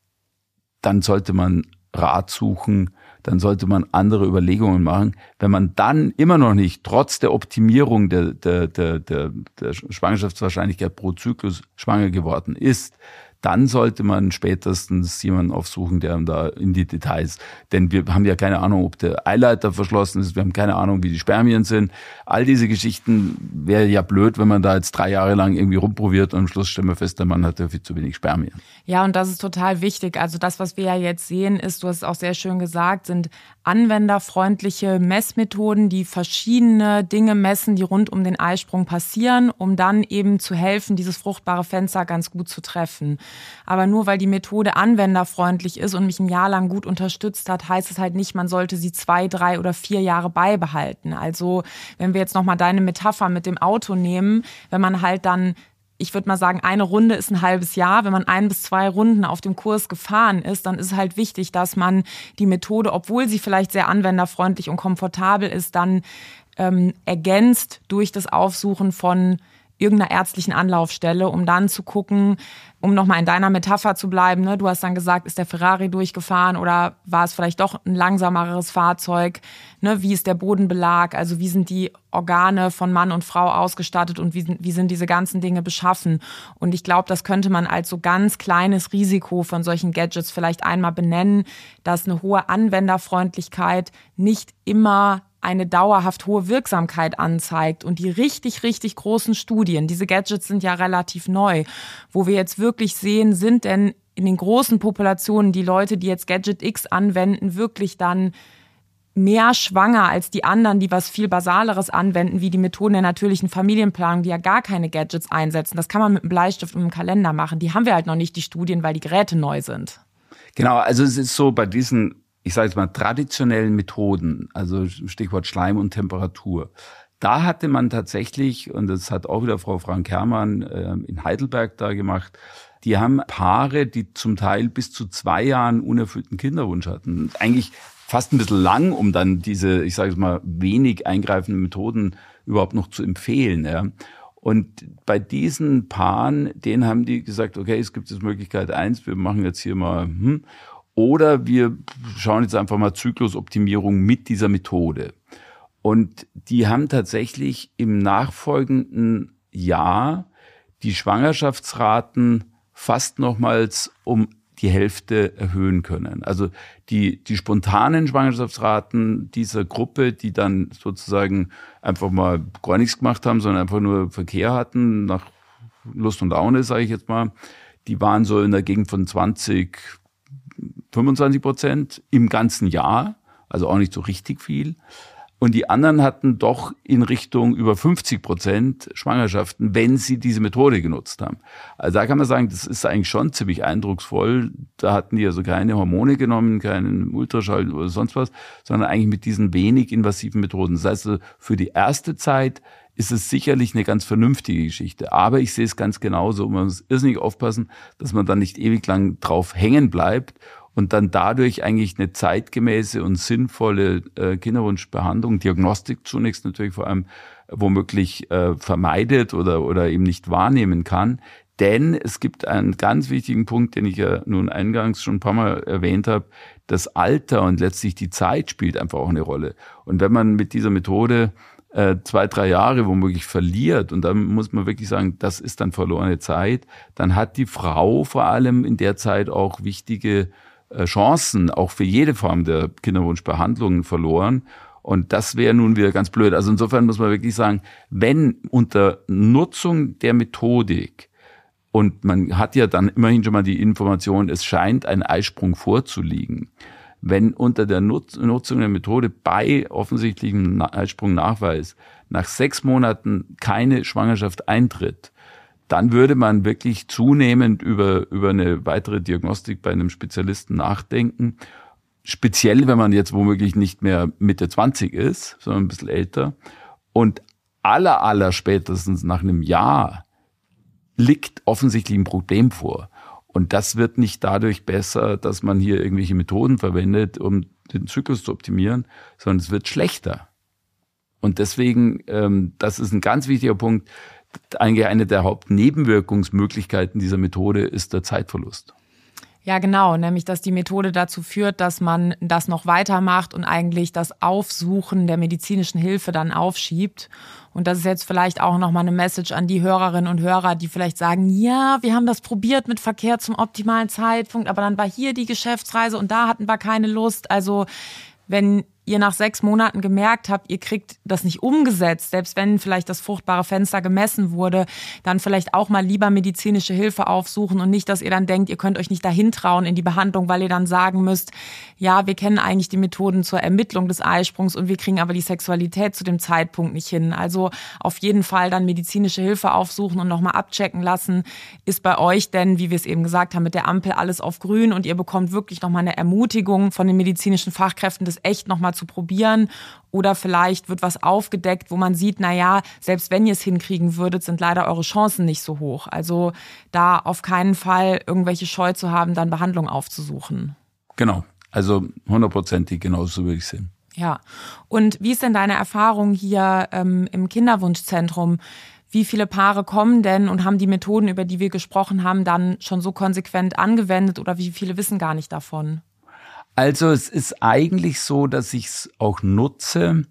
dann sollte man Rat suchen, dann sollte man andere Überlegungen machen. Wenn man dann immer noch nicht, trotz der Optimierung der, der, der, der, der Schwangerschaftswahrscheinlichkeit pro Zyklus schwanger geworden ist, dann sollte man spätestens jemanden aufsuchen, der da in die Details, denn wir haben ja keine Ahnung, ob der Eileiter verschlossen ist, wir haben keine Ahnung, wie die Spermien sind. All diese Geschichten wäre ja blöd, wenn man da jetzt drei Jahre lang irgendwie rumprobiert und am Schluss stellen wir fest, der Mann hat ja viel zu wenig Spermien. Ja, und das ist total wichtig. Also das, was wir ja jetzt sehen, ist, du hast es auch sehr schön gesagt, sind anwenderfreundliche Messmethoden, die verschiedene Dinge messen, die rund um den Eisprung passieren, um dann eben zu helfen, dieses fruchtbare Fenster ganz gut zu treffen. Aber nur weil die Methode anwenderfreundlich ist und mich ein Jahr lang gut unterstützt hat, heißt es halt nicht, man sollte sie zwei, drei oder vier Jahre beibehalten. Also wenn wir jetzt nochmal deine Metapher mit dem Auto nehmen, wenn man halt dann ich würde mal sagen, eine Runde ist ein halbes Jahr. Wenn man ein bis zwei Runden auf dem Kurs gefahren ist, dann ist halt wichtig, dass man die Methode, obwohl sie vielleicht sehr anwenderfreundlich und komfortabel ist, dann ähm, ergänzt durch das Aufsuchen von irgendeiner ärztlichen Anlaufstelle, um dann zu gucken, um nochmal in deiner Metapher zu bleiben, ne? du hast dann gesagt, ist der Ferrari durchgefahren oder war es vielleicht doch ein langsameres Fahrzeug? Ne? Wie ist der Bodenbelag? Also wie sind die Organe von Mann und Frau ausgestattet und wie wie sind diese ganzen Dinge beschaffen? Und ich glaube, das könnte man als so ganz kleines Risiko von solchen Gadgets vielleicht einmal benennen, dass eine hohe Anwenderfreundlichkeit nicht immer eine dauerhaft hohe Wirksamkeit anzeigt. Und die richtig, richtig großen Studien, diese Gadgets sind ja relativ neu, wo wir jetzt wirklich sehen, sind denn in den großen Populationen die Leute, die jetzt Gadget X anwenden, wirklich dann mehr schwanger als die anderen, die was viel Basaleres anwenden, wie die Methoden der natürlichen Familienplanung, die ja gar keine Gadgets einsetzen. Das kann man mit einem Bleistift und einem Kalender machen. Die haben wir halt noch nicht, die Studien, weil die Geräte neu sind. Genau, also es ist so bei diesen ich sage jetzt mal, traditionellen Methoden, also Stichwort Schleim und Temperatur, da hatte man tatsächlich, und das hat auch wieder Frau Frank Herrmann äh, in Heidelberg da gemacht, die haben Paare, die zum Teil bis zu zwei Jahren unerfüllten Kinderwunsch hatten. Eigentlich fast ein bisschen lang, um dann diese, ich sage jetzt mal, wenig eingreifenden Methoden überhaupt noch zu empfehlen. Ja. Und bei diesen Paaren, denen haben die gesagt, okay, es gibt jetzt Möglichkeit eins, wir machen jetzt hier mal, hm, oder wir schauen jetzt einfach mal Zyklusoptimierung mit dieser Methode. Und die haben tatsächlich im nachfolgenden Jahr die Schwangerschaftsraten fast nochmals um die Hälfte erhöhen können. Also die, die spontanen Schwangerschaftsraten dieser Gruppe, die dann sozusagen einfach mal gar nichts gemacht haben, sondern einfach nur Verkehr hatten, nach Lust und Laune, sage ich jetzt mal, die waren so in der Gegend von 20, 25 Prozent im ganzen Jahr, also auch nicht so richtig viel. Und die anderen hatten doch in Richtung über 50 Prozent Schwangerschaften, wenn sie diese Methode genutzt haben. Also da kann man sagen, das ist eigentlich schon ziemlich eindrucksvoll. Da hatten die also keine Hormone genommen, keinen Ultraschall oder sonst was, sondern eigentlich mit diesen wenig invasiven Methoden. Das heißt, für die erste Zeit ist es sicherlich eine ganz vernünftige Geschichte. Aber ich sehe es ganz genauso. Man muss irrsinnig aufpassen, dass man dann nicht ewig lang drauf hängen bleibt und dann dadurch eigentlich eine zeitgemäße und sinnvolle äh, Kinderwunschbehandlung, Diagnostik zunächst natürlich vor allem womöglich äh, vermeidet oder, oder eben nicht wahrnehmen kann. Denn es gibt einen ganz wichtigen Punkt, den ich ja nun eingangs schon ein paar Mal erwähnt habe. Das Alter und letztlich die Zeit spielt einfach auch eine Rolle. Und wenn man mit dieser Methode äh, zwei, drei Jahre womöglich verliert, und dann muss man wirklich sagen, das ist dann verlorene Zeit, dann hat die Frau vor allem in der Zeit auch wichtige äh, Chancen, auch für jede Form der Kinderwunschbehandlung verloren. Und das wäre nun wieder ganz blöd. Also insofern muss man wirklich sagen, wenn unter Nutzung der Methodik und man hat ja dann immerhin schon mal die Information, es scheint ein Eisprung vorzuliegen. Wenn unter der Nutzung der Methode bei offensichtlichem Eisprungnachweis nach sechs Monaten keine Schwangerschaft eintritt, dann würde man wirklich zunehmend über, über eine weitere Diagnostik bei einem Spezialisten nachdenken. Speziell, wenn man jetzt womöglich nicht mehr Mitte 20 ist, sondern ein bisschen älter. Und aller, aller spätestens nach einem Jahr liegt offensichtlich ein Problem vor. Und das wird nicht dadurch besser, dass man hier irgendwelche Methoden verwendet, um den Zyklus zu optimieren, sondern es wird schlechter. Und deswegen, ähm, das ist ein ganz wichtiger Punkt. Eigentlich eine der Hauptnebenwirkungsmöglichkeiten dieser Methode ist der Zeitverlust. Ja, genau, nämlich dass die Methode dazu führt, dass man das noch weitermacht und eigentlich das Aufsuchen der medizinischen Hilfe dann aufschiebt. Und das ist jetzt vielleicht auch nochmal eine Message an die Hörerinnen und Hörer, die vielleicht sagen, ja, wir haben das probiert mit Verkehr zum optimalen Zeitpunkt, aber dann war hier die Geschäftsreise und da hatten wir keine Lust. Also wenn ihr nach sechs Monaten gemerkt habt, ihr kriegt das nicht umgesetzt, selbst wenn vielleicht das fruchtbare Fenster gemessen wurde, dann vielleicht auch mal lieber medizinische Hilfe aufsuchen und nicht, dass ihr dann denkt, ihr könnt euch nicht dahin trauen in die Behandlung, weil ihr dann sagen müsst, ja, wir kennen eigentlich die Methoden zur Ermittlung des Eisprungs und wir kriegen aber die Sexualität zu dem Zeitpunkt nicht hin. Also auf jeden Fall dann medizinische Hilfe aufsuchen und nochmal abchecken lassen. Ist bei euch denn, wie wir es eben gesagt haben, mit der Ampel alles auf grün und ihr bekommt wirklich nochmal eine Ermutigung von den medizinischen Fachkräften, das echt nochmal zu probieren oder vielleicht wird was aufgedeckt, wo man sieht, na ja, selbst wenn ihr es hinkriegen würdet, sind leider eure Chancen nicht so hoch. Also da auf keinen Fall irgendwelche Scheu zu haben, dann Behandlung aufzusuchen. Genau. Also hundertprozentig genauso würde ich sehen. Ja. Und wie ist denn deine Erfahrung hier ähm, im Kinderwunschzentrum? Wie viele Paare kommen denn und haben die Methoden, über die wir gesprochen haben, dann schon so konsequent angewendet oder wie viele wissen gar nicht davon? Also es ist eigentlich so, dass ich es auch nutze,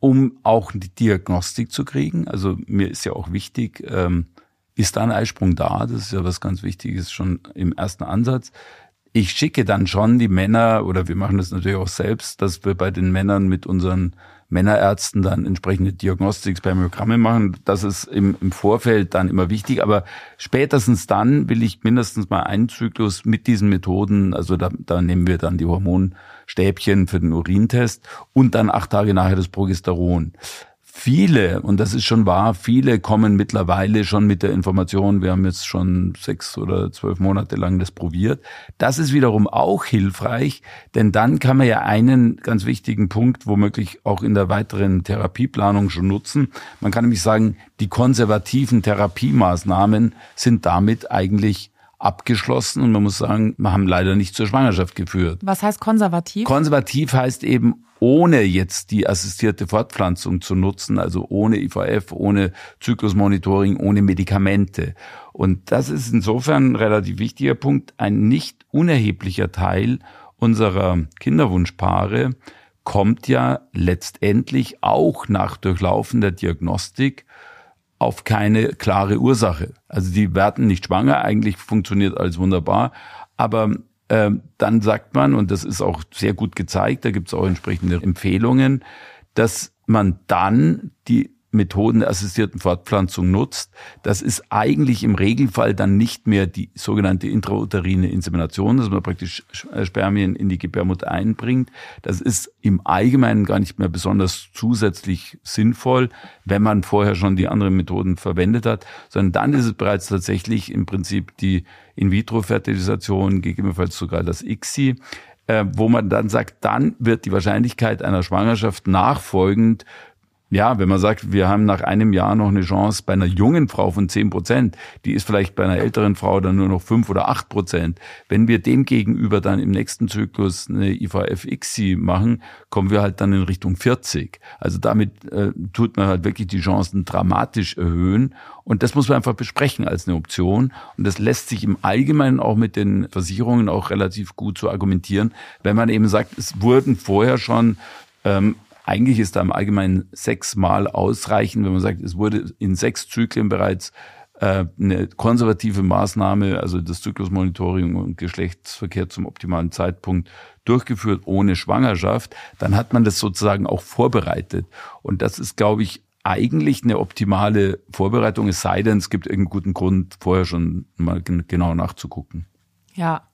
um auch die Diagnostik zu kriegen. Also mir ist ja auch wichtig, ähm, ist da ein Eisprung da? Das ist ja was ganz Wichtiges schon im ersten Ansatz. Ich schicke dann schon die Männer, oder wir machen das natürlich auch selbst, dass wir bei den Männern mit unseren Männerärzten dann entsprechende Diagnostik-Spermiogramme machen. Das ist im, im Vorfeld dann immer wichtig, aber spätestens dann will ich mindestens mal einen Zyklus mit diesen Methoden, also da, da nehmen wir dann die Hormonstäbchen für den Urintest und dann acht Tage nachher das Progesteron. Viele, und das ist schon wahr, viele kommen mittlerweile schon mit der Information, wir haben jetzt schon sechs oder zwölf Monate lang das probiert. Das ist wiederum auch hilfreich, denn dann kann man ja einen ganz wichtigen Punkt womöglich auch in der weiteren Therapieplanung schon nutzen. Man kann nämlich sagen, die konservativen Therapiemaßnahmen sind damit eigentlich abgeschlossen und man muss sagen, wir haben leider nicht zur Schwangerschaft geführt. Was heißt konservativ? Konservativ heißt eben ohne jetzt die assistierte Fortpflanzung zu nutzen, also ohne IVF, ohne Zyklusmonitoring, ohne Medikamente. Und das ist insofern ein relativ wichtiger Punkt. Ein nicht unerheblicher Teil unserer Kinderwunschpaare kommt ja letztendlich auch nach durchlaufender Diagnostik auf keine klare Ursache. Also die werden nicht schwanger, eigentlich funktioniert alles wunderbar, aber ähm, dann sagt man, und das ist auch sehr gut gezeigt, da gibt es auch entsprechende Empfehlungen, dass man dann die Methoden assistierten Fortpflanzung nutzt, das ist eigentlich im Regelfall dann nicht mehr die sogenannte intrauterine Insemination, dass man praktisch äh, Spermien in die Gebärmutter einbringt. Das ist im Allgemeinen gar nicht mehr besonders zusätzlich sinnvoll, wenn man vorher schon die anderen Methoden verwendet hat, sondern dann ist es bereits tatsächlich im Prinzip die In-vitro-Fertilisation, gegebenenfalls sogar das ICSI, äh, wo man dann sagt, dann wird die Wahrscheinlichkeit einer Schwangerschaft nachfolgend ja, wenn man sagt, wir haben nach einem Jahr noch eine Chance bei einer jungen Frau von zehn Prozent, die ist vielleicht bei einer älteren Frau dann nur noch fünf oder acht Prozent. Wenn wir dem gegenüber dann im nächsten Zyklus eine IVF-ICSI machen, kommen wir halt dann in Richtung 40. Also damit äh, tut man halt wirklich die Chancen dramatisch erhöhen. Und das muss man einfach besprechen als eine Option. Und das lässt sich im Allgemeinen auch mit den Versicherungen auch relativ gut so argumentieren, wenn man eben sagt, es wurden vorher schon ähm, eigentlich ist da im Allgemeinen sechsmal ausreichend, wenn man sagt, es wurde in sechs Zyklen bereits äh, eine konservative Maßnahme, also das Zyklusmonitoring und Geschlechtsverkehr zum optimalen Zeitpunkt durchgeführt ohne Schwangerschaft, dann hat man das sozusagen auch vorbereitet. Und das ist, glaube ich, eigentlich eine optimale Vorbereitung, es sei denn, es gibt irgendeinen guten Grund, vorher schon mal genau nachzugucken. Ja,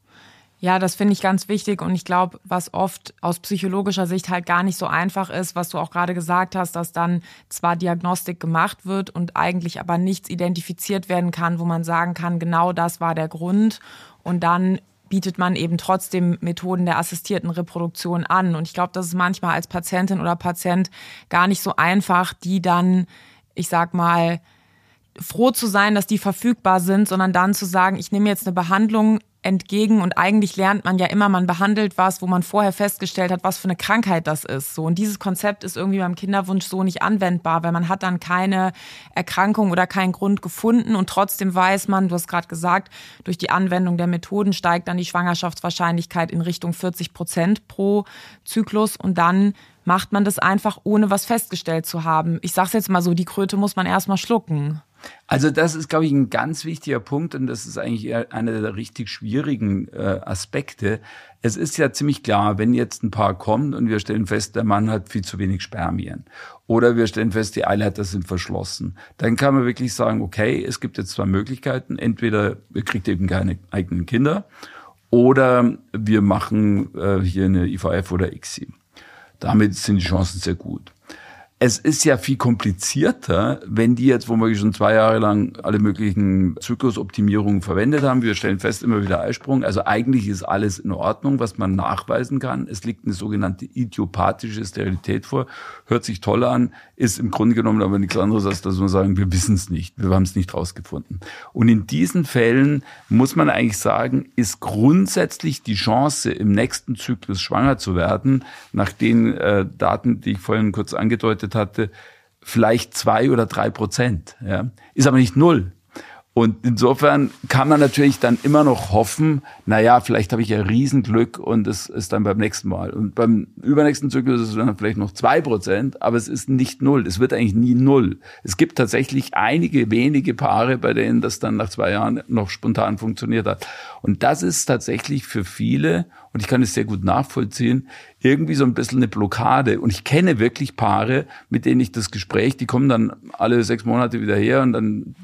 ja, das finde ich ganz wichtig und ich glaube, was oft aus psychologischer Sicht halt gar nicht so einfach ist, was du auch gerade gesagt hast, dass dann zwar Diagnostik gemacht wird und eigentlich aber nichts identifiziert werden kann, wo man sagen kann, genau das war der Grund. Und dann bietet man eben trotzdem Methoden der assistierten Reproduktion an. Und ich glaube, das ist manchmal als Patientin oder Patient gar nicht so einfach, die dann, ich sag mal, froh zu sein, dass die verfügbar sind, sondern dann zu sagen, ich nehme jetzt eine Behandlung entgegen und eigentlich lernt man ja immer, man behandelt was, wo man vorher festgestellt hat, was für eine Krankheit das ist. So und dieses Konzept ist irgendwie beim Kinderwunsch so nicht anwendbar, weil man hat dann keine Erkrankung oder keinen Grund gefunden und trotzdem weiß man, du hast gerade gesagt, durch die Anwendung der Methoden steigt dann die Schwangerschaftswahrscheinlichkeit in Richtung 40 Prozent pro Zyklus und dann macht man das einfach ohne was festgestellt zu haben. Ich sag's jetzt mal so, die Kröte muss man erstmal schlucken. Also das ist, glaube ich, ein ganz wichtiger Punkt und das ist eigentlich einer der richtig schwierigen äh, Aspekte. Es ist ja ziemlich klar, wenn jetzt ein Paar kommt und wir stellen fest, der Mann hat viel zu wenig Spermien oder wir stellen fest, die Eileiter sind verschlossen, dann kann man wirklich sagen, okay, es gibt jetzt zwei Möglichkeiten. Entweder ihr kriegt eben keine eigenen Kinder oder wir machen äh, hier eine IVF oder ICSI. Damit sind die Chancen sehr gut es ist ja viel komplizierter, wenn die jetzt, wo wir schon zwei Jahre lang alle möglichen Zyklusoptimierungen verwendet haben, wir stellen fest, immer wieder Eisprung. Also eigentlich ist alles in Ordnung, was man nachweisen kann. Es liegt eine sogenannte idiopathische Sterilität vor. Hört sich toll an, ist im Grunde genommen aber nichts anderes, als dass wir sagen, wir wissen es nicht, wir haben es nicht rausgefunden. Und in diesen Fällen muss man eigentlich sagen, ist grundsätzlich die Chance, im nächsten Zyklus schwanger zu werden, nach den äh, Daten, die ich vorhin kurz angedeutet hatte, vielleicht zwei oder drei Prozent. Ja. Ist aber nicht null. Und insofern kann man natürlich dann immer noch hoffen, na ja, vielleicht habe ich ja Riesenglück und es ist dann beim nächsten Mal. Und beim übernächsten Zyklus ist es dann vielleicht noch zwei Prozent, aber es ist nicht null. Es wird eigentlich nie null. Es gibt tatsächlich einige wenige Paare, bei denen das dann nach zwei Jahren noch spontan funktioniert hat. Und das ist tatsächlich für viele, und ich kann es sehr gut nachvollziehen, irgendwie so ein bisschen eine Blockade. Und ich kenne wirklich Paare, mit denen ich das Gespräch, die kommen dann alle sechs Monate wieder her und dann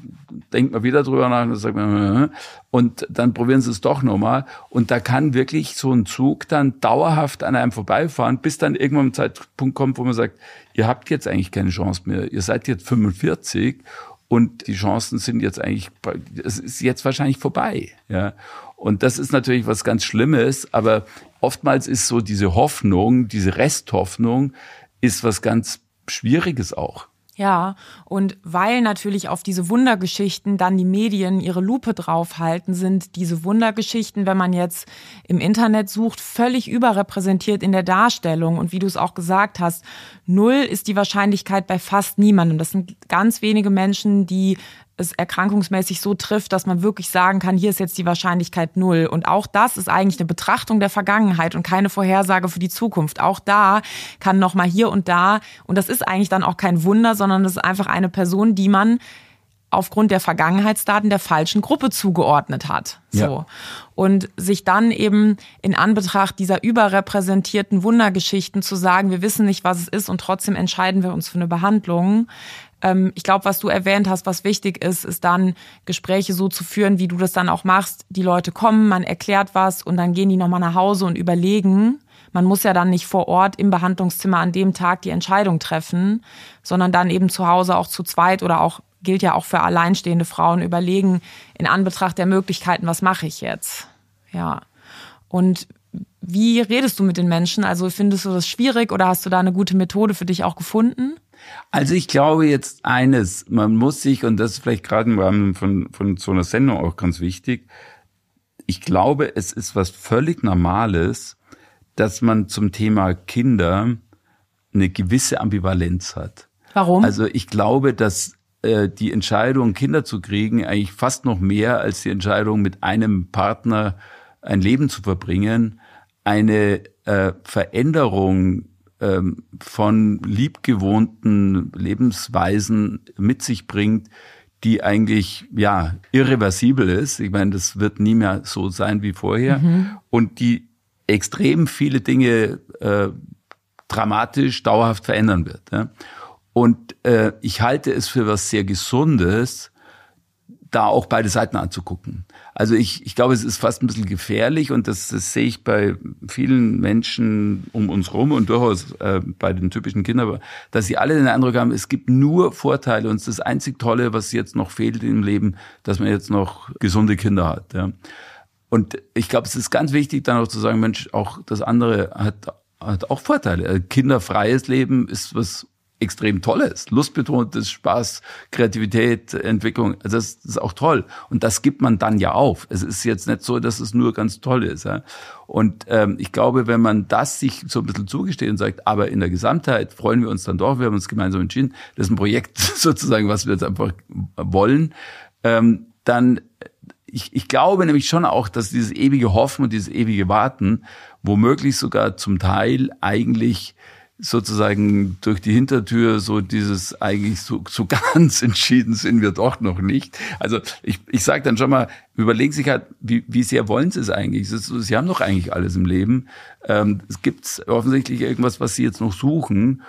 denkt man wieder drüber nach und sagt man, und dann probieren sie es doch nochmal. Und da kann wirklich so ein Zug dann dauerhaft an einem vorbeifahren, bis dann irgendwann ein Zeitpunkt kommt, wo man sagt, ihr habt jetzt eigentlich keine Chance mehr. Ihr seid jetzt 45 und die Chancen sind jetzt eigentlich, es ist jetzt wahrscheinlich vorbei. Ja. Und das ist natürlich was ganz Schlimmes, aber oftmals ist so diese Hoffnung, diese Resthoffnung, ist was ganz Schwieriges auch. Ja, und weil natürlich auf diese Wundergeschichten dann die Medien ihre Lupe draufhalten, sind diese Wundergeschichten, wenn man jetzt im Internet sucht, völlig überrepräsentiert in der Darstellung. Und wie du es auch gesagt hast, null ist die Wahrscheinlichkeit bei fast niemandem. Das sind ganz wenige Menschen, die es erkrankungsmäßig so trifft, dass man wirklich sagen kann, hier ist jetzt die Wahrscheinlichkeit null. Und auch das ist eigentlich eine Betrachtung der Vergangenheit und keine Vorhersage für die Zukunft. Auch da kann nochmal hier und da, und das ist eigentlich dann auch kein Wunder, sondern das ist einfach eine Person, die man aufgrund der Vergangenheitsdaten der falschen Gruppe zugeordnet hat. So. Ja. Und sich dann eben in Anbetracht dieser überrepräsentierten Wundergeschichten zu sagen, wir wissen nicht, was es ist und trotzdem entscheiden wir uns für eine Behandlung, ähm, ich glaube, was du erwähnt hast, was wichtig ist, ist dann Gespräche so zu führen, wie du das dann auch machst. Die Leute kommen, man erklärt was und dann gehen die nochmal nach Hause und überlegen. Man muss ja dann nicht vor Ort im Behandlungszimmer an dem Tag die Entscheidung treffen, sondern dann eben zu Hause auch zu zweit oder auch gilt ja auch für alleinstehende Frauen überlegen in Anbetracht der Möglichkeiten, was mache ich jetzt? Ja. Und wie redest du mit den Menschen? Also findest du das schwierig oder hast du da eine gute Methode für dich auch gefunden? Also ich glaube jetzt eines, man muss sich, und das ist vielleicht gerade im Rahmen von, von so einer Sendung auch ganz wichtig, ich glaube, es ist was völlig Normales, dass man zum Thema Kinder eine gewisse Ambivalenz hat. Warum? Also ich glaube, dass äh, die Entscheidung, Kinder zu kriegen, eigentlich fast noch mehr als die Entscheidung, mit einem Partner ein Leben zu verbringen, eine äh, Veränderung von liebgewohnten Lebensweisen mit sich bringt, die eigentlich ja irreversibel ist. Ich meine, das wird nie mehr so sein wie vorher mhm. und die extrem viele Dinge äh, dramatisch dauerhaft verändern wird. Ja? Und äh, ich halte es für was sehr Gesundes, da auch beide Seiten anzugucken. Also ich, ich glaube, es ist fast ein bisschen gefährlich und das, das sehe ich bei vielen Menschen um uns rum und durchaus äh, bei den typischen Kindern, dass sie alle den Eindruck haben, es gibt nur Vorteile und das einzig Tolle, was jetzt noch fehlt im Leben, dass man jetzt noch gesunde Kinder hat. Ja. Und ich glaube, es ist ganz wichtig, dann auch zu sagen, Mensch, auch das andere hat, hat auch Vorteile. Kinderfreies Leben ist was extrem Tolles, lustbetontes Spaß, Kreativität, Entwicklung. Also das, ist auch toll. Und das gibt man dann ja auf. Es ist jetzt nicht so, dass es nur ganz toll ist. Ja? Und ähm, ich glaube, wenn man das sich so ein bisschen zugesteht und sagt, aber in der Gesamtheit freuen wir uns dann doch, wir haben uns gemeinsam entschieden, das ist ein Projekt sozusagen, was wir jetzt einfach wollen, ähm, dann ich, ich glaube nämlich schon auch, dass dieses ewige Hoffen und dieses ewige Warten womöglich sogar zum Teil eigentlich sozusagen durch die Hintertür so dieses eigentlich so, so ganz entschieden sind wir doch noch nicht. Also ich, ich sage dann schon mal, überlegen sich halt, wie, wie sehr wollen sie es eigentlich? Sie haben doch eigentlich alles im Leben. Ähm, es gibt offensichtlich irgendwas, was sie jetzt noch suchen.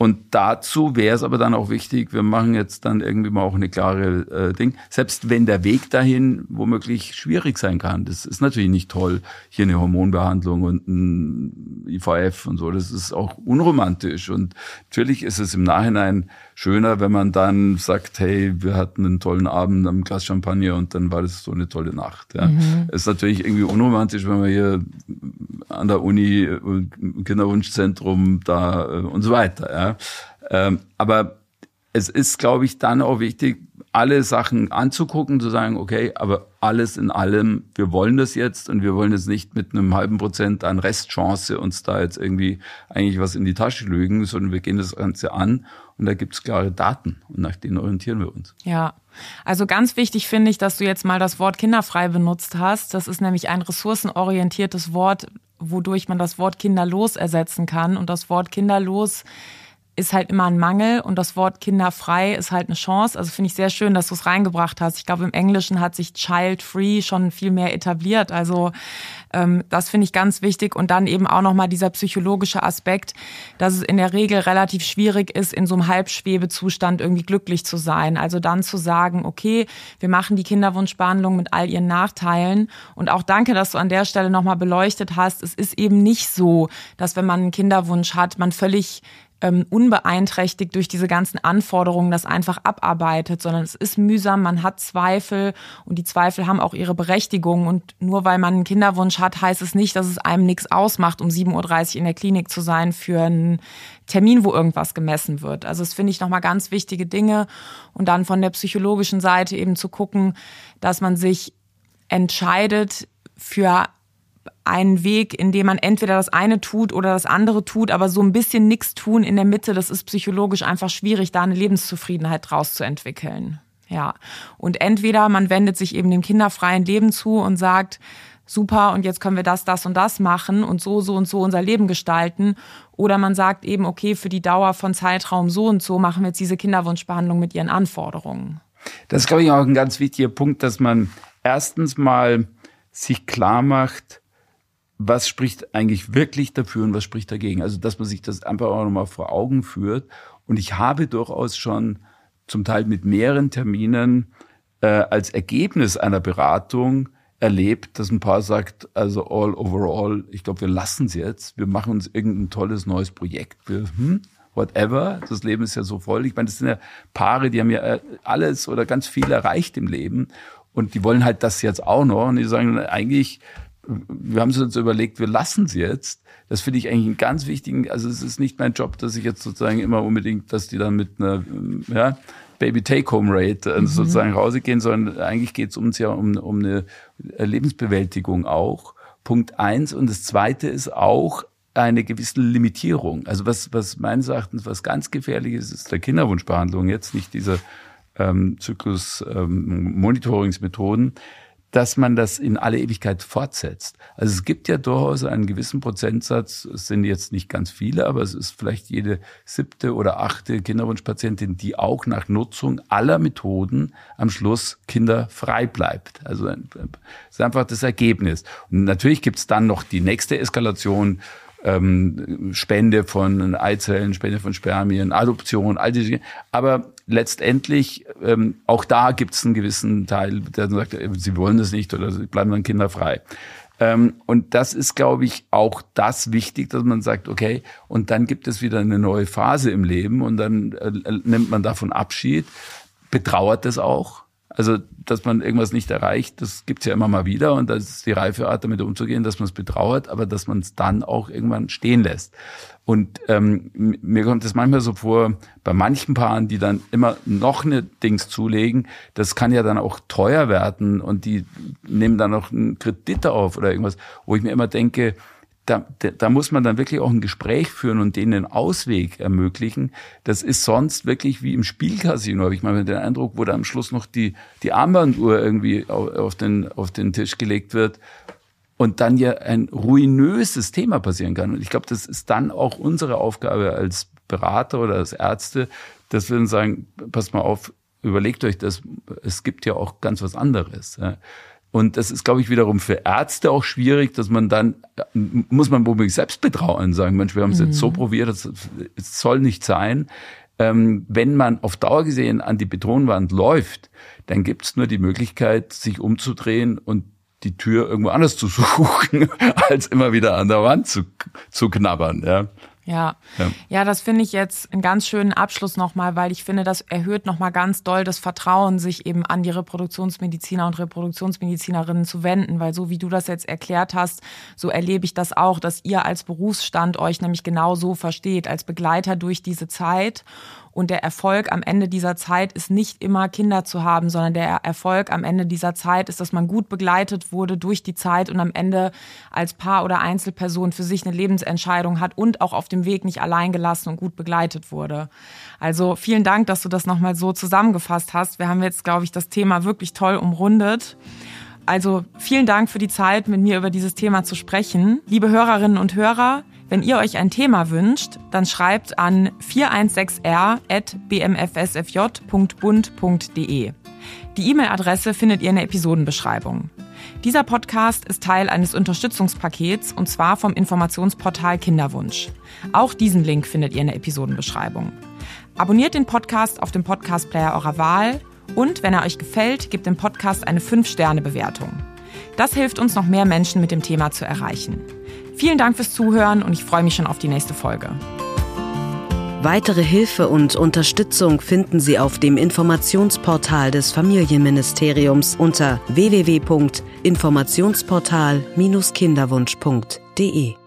Und dazu wäre es aber dann auch wichtig, wir machen jetzt dann irgendwie mal auch eine klare äh, Ding. Selbst wenn der Weg dahin womöglich schwierig sein kann. Das ist natürlich nicht toll, hier eine Hormonbehandlung und ein IVF und so. Das ist auch unromantisch. Und natürlich ist es im Nachhinein schöner, wenn man dann sagt, hey, wir hatten einen tollen Abend am Glas Champagner und dann war das so eine tolle Nacht. Ja. Mhm. Ist natürlich irgendwie unromantisch, wenn man hier an der Uni, äh, Kinderwunschzentrum da äh, und so weiter. Ja. Ähm, aber es ist, glaube ich, dann auch wichtig, alle Sachen anzugucken, zu sagen, okay, aber alles in allem, wir wollen das jetzt und wir wollen jetzt nicht mit einem halben Prozent an Restchance uns da jetzt irgendwie eigentlich was in die Tasche lügen, sondern wir gehen das Ganze an und da gibt es klare Daten und nach denen orientieren wir uns. Ja, also ganz wichtig finde ich, dass du jetzt mal das Wort kinderfrei benutzt hast. Das ist nämlich ein ressourcenorientiertes Wort, wodurch man das Wort kinderlos ersetzen kann. Und das Wort kinderlos ist halt immer ein Mangel und das Wort kinderfrei ist halt eine Chance. Also finde ich sehr schön, dass du es reingebracht hast. Ich glaube, im Englischen hat sich child free schon viel mehr etabliert. Also ähm, das finde ich ganz wichtig. Und dann eben auch nochmal dieser psychologische Aspekt, dass es in der Regel relativ schwierig ist, in so einem Halbschwebezustand irgendwie glücklich zu sein. Also dann zu sagen, okay, wir machen die Kinderwunschbehandlung mit all ihren Nachteilen. Und auch danke, dass du an der Stelle nochmal beleuchtet hast. Es ist eben nicht so, dass wenn man einen Kinderwunsch hat, man völlig ähm, unbeeinträchtigt durch diese ganzen Anforderungen das einfach abarbeitet, sondern es ist mühsam, man hat Zweifel und die Zweifel haben auch ihre Berechtigung. Und nur weil man einen Kinderwunsch hat, heißt es nicht, dass es einem nichts ausmacht, um 7.30 Uhr in der Klinik zu sein für einen Termin, wo irgendwas gemessen wird. Also das finde ich nochmal ganz wichtige Dinge. Und dann von der psychologischen Seite eben zu gucken, dass man sich entscheidet für einen Weg, in dem man entweder das eine tut oder das andere tut, aber so ein bisschen nichts tun in der Mitte, das ist psychologisch einfach schwierig, da eine Lebenszufriedenheit draus zu entwickeln. Ja. Und entweder man wendet sich eben dem kinderfreien Leben zu und sagt, super, und jetzt können wir das, das und das machen und so, so und so unser Leben gestalten. Oder man sagt eben, okay, für die Dauer von Zeitraum so und so machen wir jetzt diese Kinderwunschbehandlung mit ihren Anforderungen. Das ist, glaube ich, auch ein ganz wichtiger Punkt, dass man erstens mal sich klar macht, was spricht eigentlich wirklich dafür und was spricht dagegen. Also, dass man sich das einfach auch nochmal vor Augen führt. Und ich habe durchaus schon zum Teil mit mehreren Terminen äh, als Ergebnis einer Beratung erlebt, dass ein Paar sagt, also all overall, ich glaube, wir lassen es jetzt, wir machen uns irgendein tolles neues Projekt, wir, hm, whatever, das Leben ist ja so voll. Ich meine, das sind ja Paare, die haben ja äh, alles oder ganz viel erreicht im Leben und die wollen halt das jetzt auch noch und die sagen, eigentlich wir haben uns überlegt, wir lassen sie jetzt. Das finde ich eigentlich einen ganz wichtigen, also es ist nicht mein Job, dass ich jetzt sozusagen immer unbedingt, dass die dann mit einer ja, Baby Take-Home Rate äh, mhm. sozusagen rausgehen, sondern eigentlich geht es uns ja um, um eine Lebensbewältigung auch. Punkt eins. Und das zweite ist auch eine gewisse Limitierung. Also was, was meines Erachtens was ganz gefährlich ist, ist der Kinderwunschbehandlung, jetzt nicht dieser ähm, Zyklus ähm, Monitoringsmethoden, dass man das in alle Ewigkeit fortsetzt. Also es gibt ja durchaus einen gewissen Prozentsatz, es sind jetzt nicht ganz viele, aber es ist vielleicht jede siebte oder achte Kinderwunschpatientin, die auch nach Nutzung aller Methoden am Schluss kinderfrei bleibt. Also es ist einfach das Ergebnis. Und natürlich gibt es dann noch die nächste Eskalation, ähm, Spende von Eizellen, Spende von Spermien, Adoption, all diese Dinge. Aber letztendlich, ähm, auch da gibt es einen gewissen Teil, der sagt, äh, sie wollen das nicht oder sie bleiben dann kinderfrei. Ähm, und das ist, glaube ich, auch das wichtig, dass man sagt, okay, und dann gibt es wieder eine neue Phase im Leben und dann äh, nimmt man davon Abschied, betrauert das auch, also, dass man irgendwas nicht erreicht, das gibt's ja immer mal wieder und das ist die reife Art, damit umzugehen, dass man es betrauert, aber dass man es dann auch irgendwann stehen lässt. Und ähm, mir kommt es manchmal so vor, bei manchen Paaren, die dann immer noch eine Dings zulegen, das kann ja dann auch teuer werden und die nehmen dann noch einen Kredit auf oder irgendwas, wo ich mir immer denke, da, da muss man dann wirklich auch ein Gespräch führen und denen einen Ausweg ermöglichen. Das ist sonst wirklich wie im Spielcasino, habe ich mal den Eindruck, wo da am Schluss noch die, die Armbanduhr irgendwie auf den, auf den Tisch gelegt wird und dann ja ein ruinöses Thema passieren kann. Und ich glaube, das ist dann auch unsere Aufgabe als Berater oder als Ärzte, dass wir dann sagen, passt mal auf, überlegt euch das, es gibt ja auch ganz was anderes. Und das ist, glaube ich, wiederum für Ärzte auch schwierig, dass man dann, muss man womöglich selbst betrauen, sagen, Mensch, wir haben es mhm. jetzt so mhm. probiert, es soll nicht sein. Ähm, wenn man auf Dauer gesehen an die Betonwand läuft, dann gibt es nur die Möglichkeit, sich umzudrehen und die Tür irgendwo anders zu suchen, als immer wieder an der Wand zu, zu knabbern. Ja. Ja. ja, ja, das finde ich jetzt einen ganz schönen Abschluss nochmal, weil ich finde, das erhöht nochmal ganz doll das Vertrauen, sich eben an die Reproduktionsmediziner und Reproduktionsmedizinerinnen zu wenden, weil so wie du das jetzt erklärt hast, so erlebe ich das auch, dass ihr als Berufsstand euch nämlich genau so versteht, als Begleiter durch diese Zeit und der Erfolg am Ende dieser Zeit ist nicht immer Kinder zu haben, sondern der Erfolg am Ende dieser Zeit ist, dass man gut begleitet wurde durch die Zeit und am Ende als Paar oder Einzelperson für sich eine Lebensentscheidung hat und auch auf dem Weg nicht allein gelassen und gut begleitet wurde. Also vielen Dank, dass du das nochmal so zusammengefasst hast. Wir haben jetzt, glaube ich, das Thema wirklich toll umrundet. Also vielen Dank für die Zeit, mit mir über dieses Thema zu sprechen. Liebe Hörerinnen und Hörer, wenn ihr euch ein Thema wünscht, dann schreibt an 416r.bmfsfj.bund.de. Die E-Mail-Adresse findet ihr in der Episodenbeschreibung. Dieser Podcast ist Teil eines Unterstützungspakets und zwar vom Informationsportal Kinderwunsch. Auch diesen Link findet ihr in der Episodenbeschreibung. Abonniert den Podcast auf dem Podcast-Player eurer Wahl und wenn er euch gefällt, gebt dem Podcast eine 5-Sterne-Bewertung. Das hilft uns, noch mehr Menschen mit dem Thema zu erreichen. Vielen Dank fürs Zuhören und ich freue mich schon auf die nächste Folge. Weitere Hilfe und Unterstützung finden Sie auf dem Informationsportal des Familienministeriums unter www.informationsportal-kinderwunsch.de.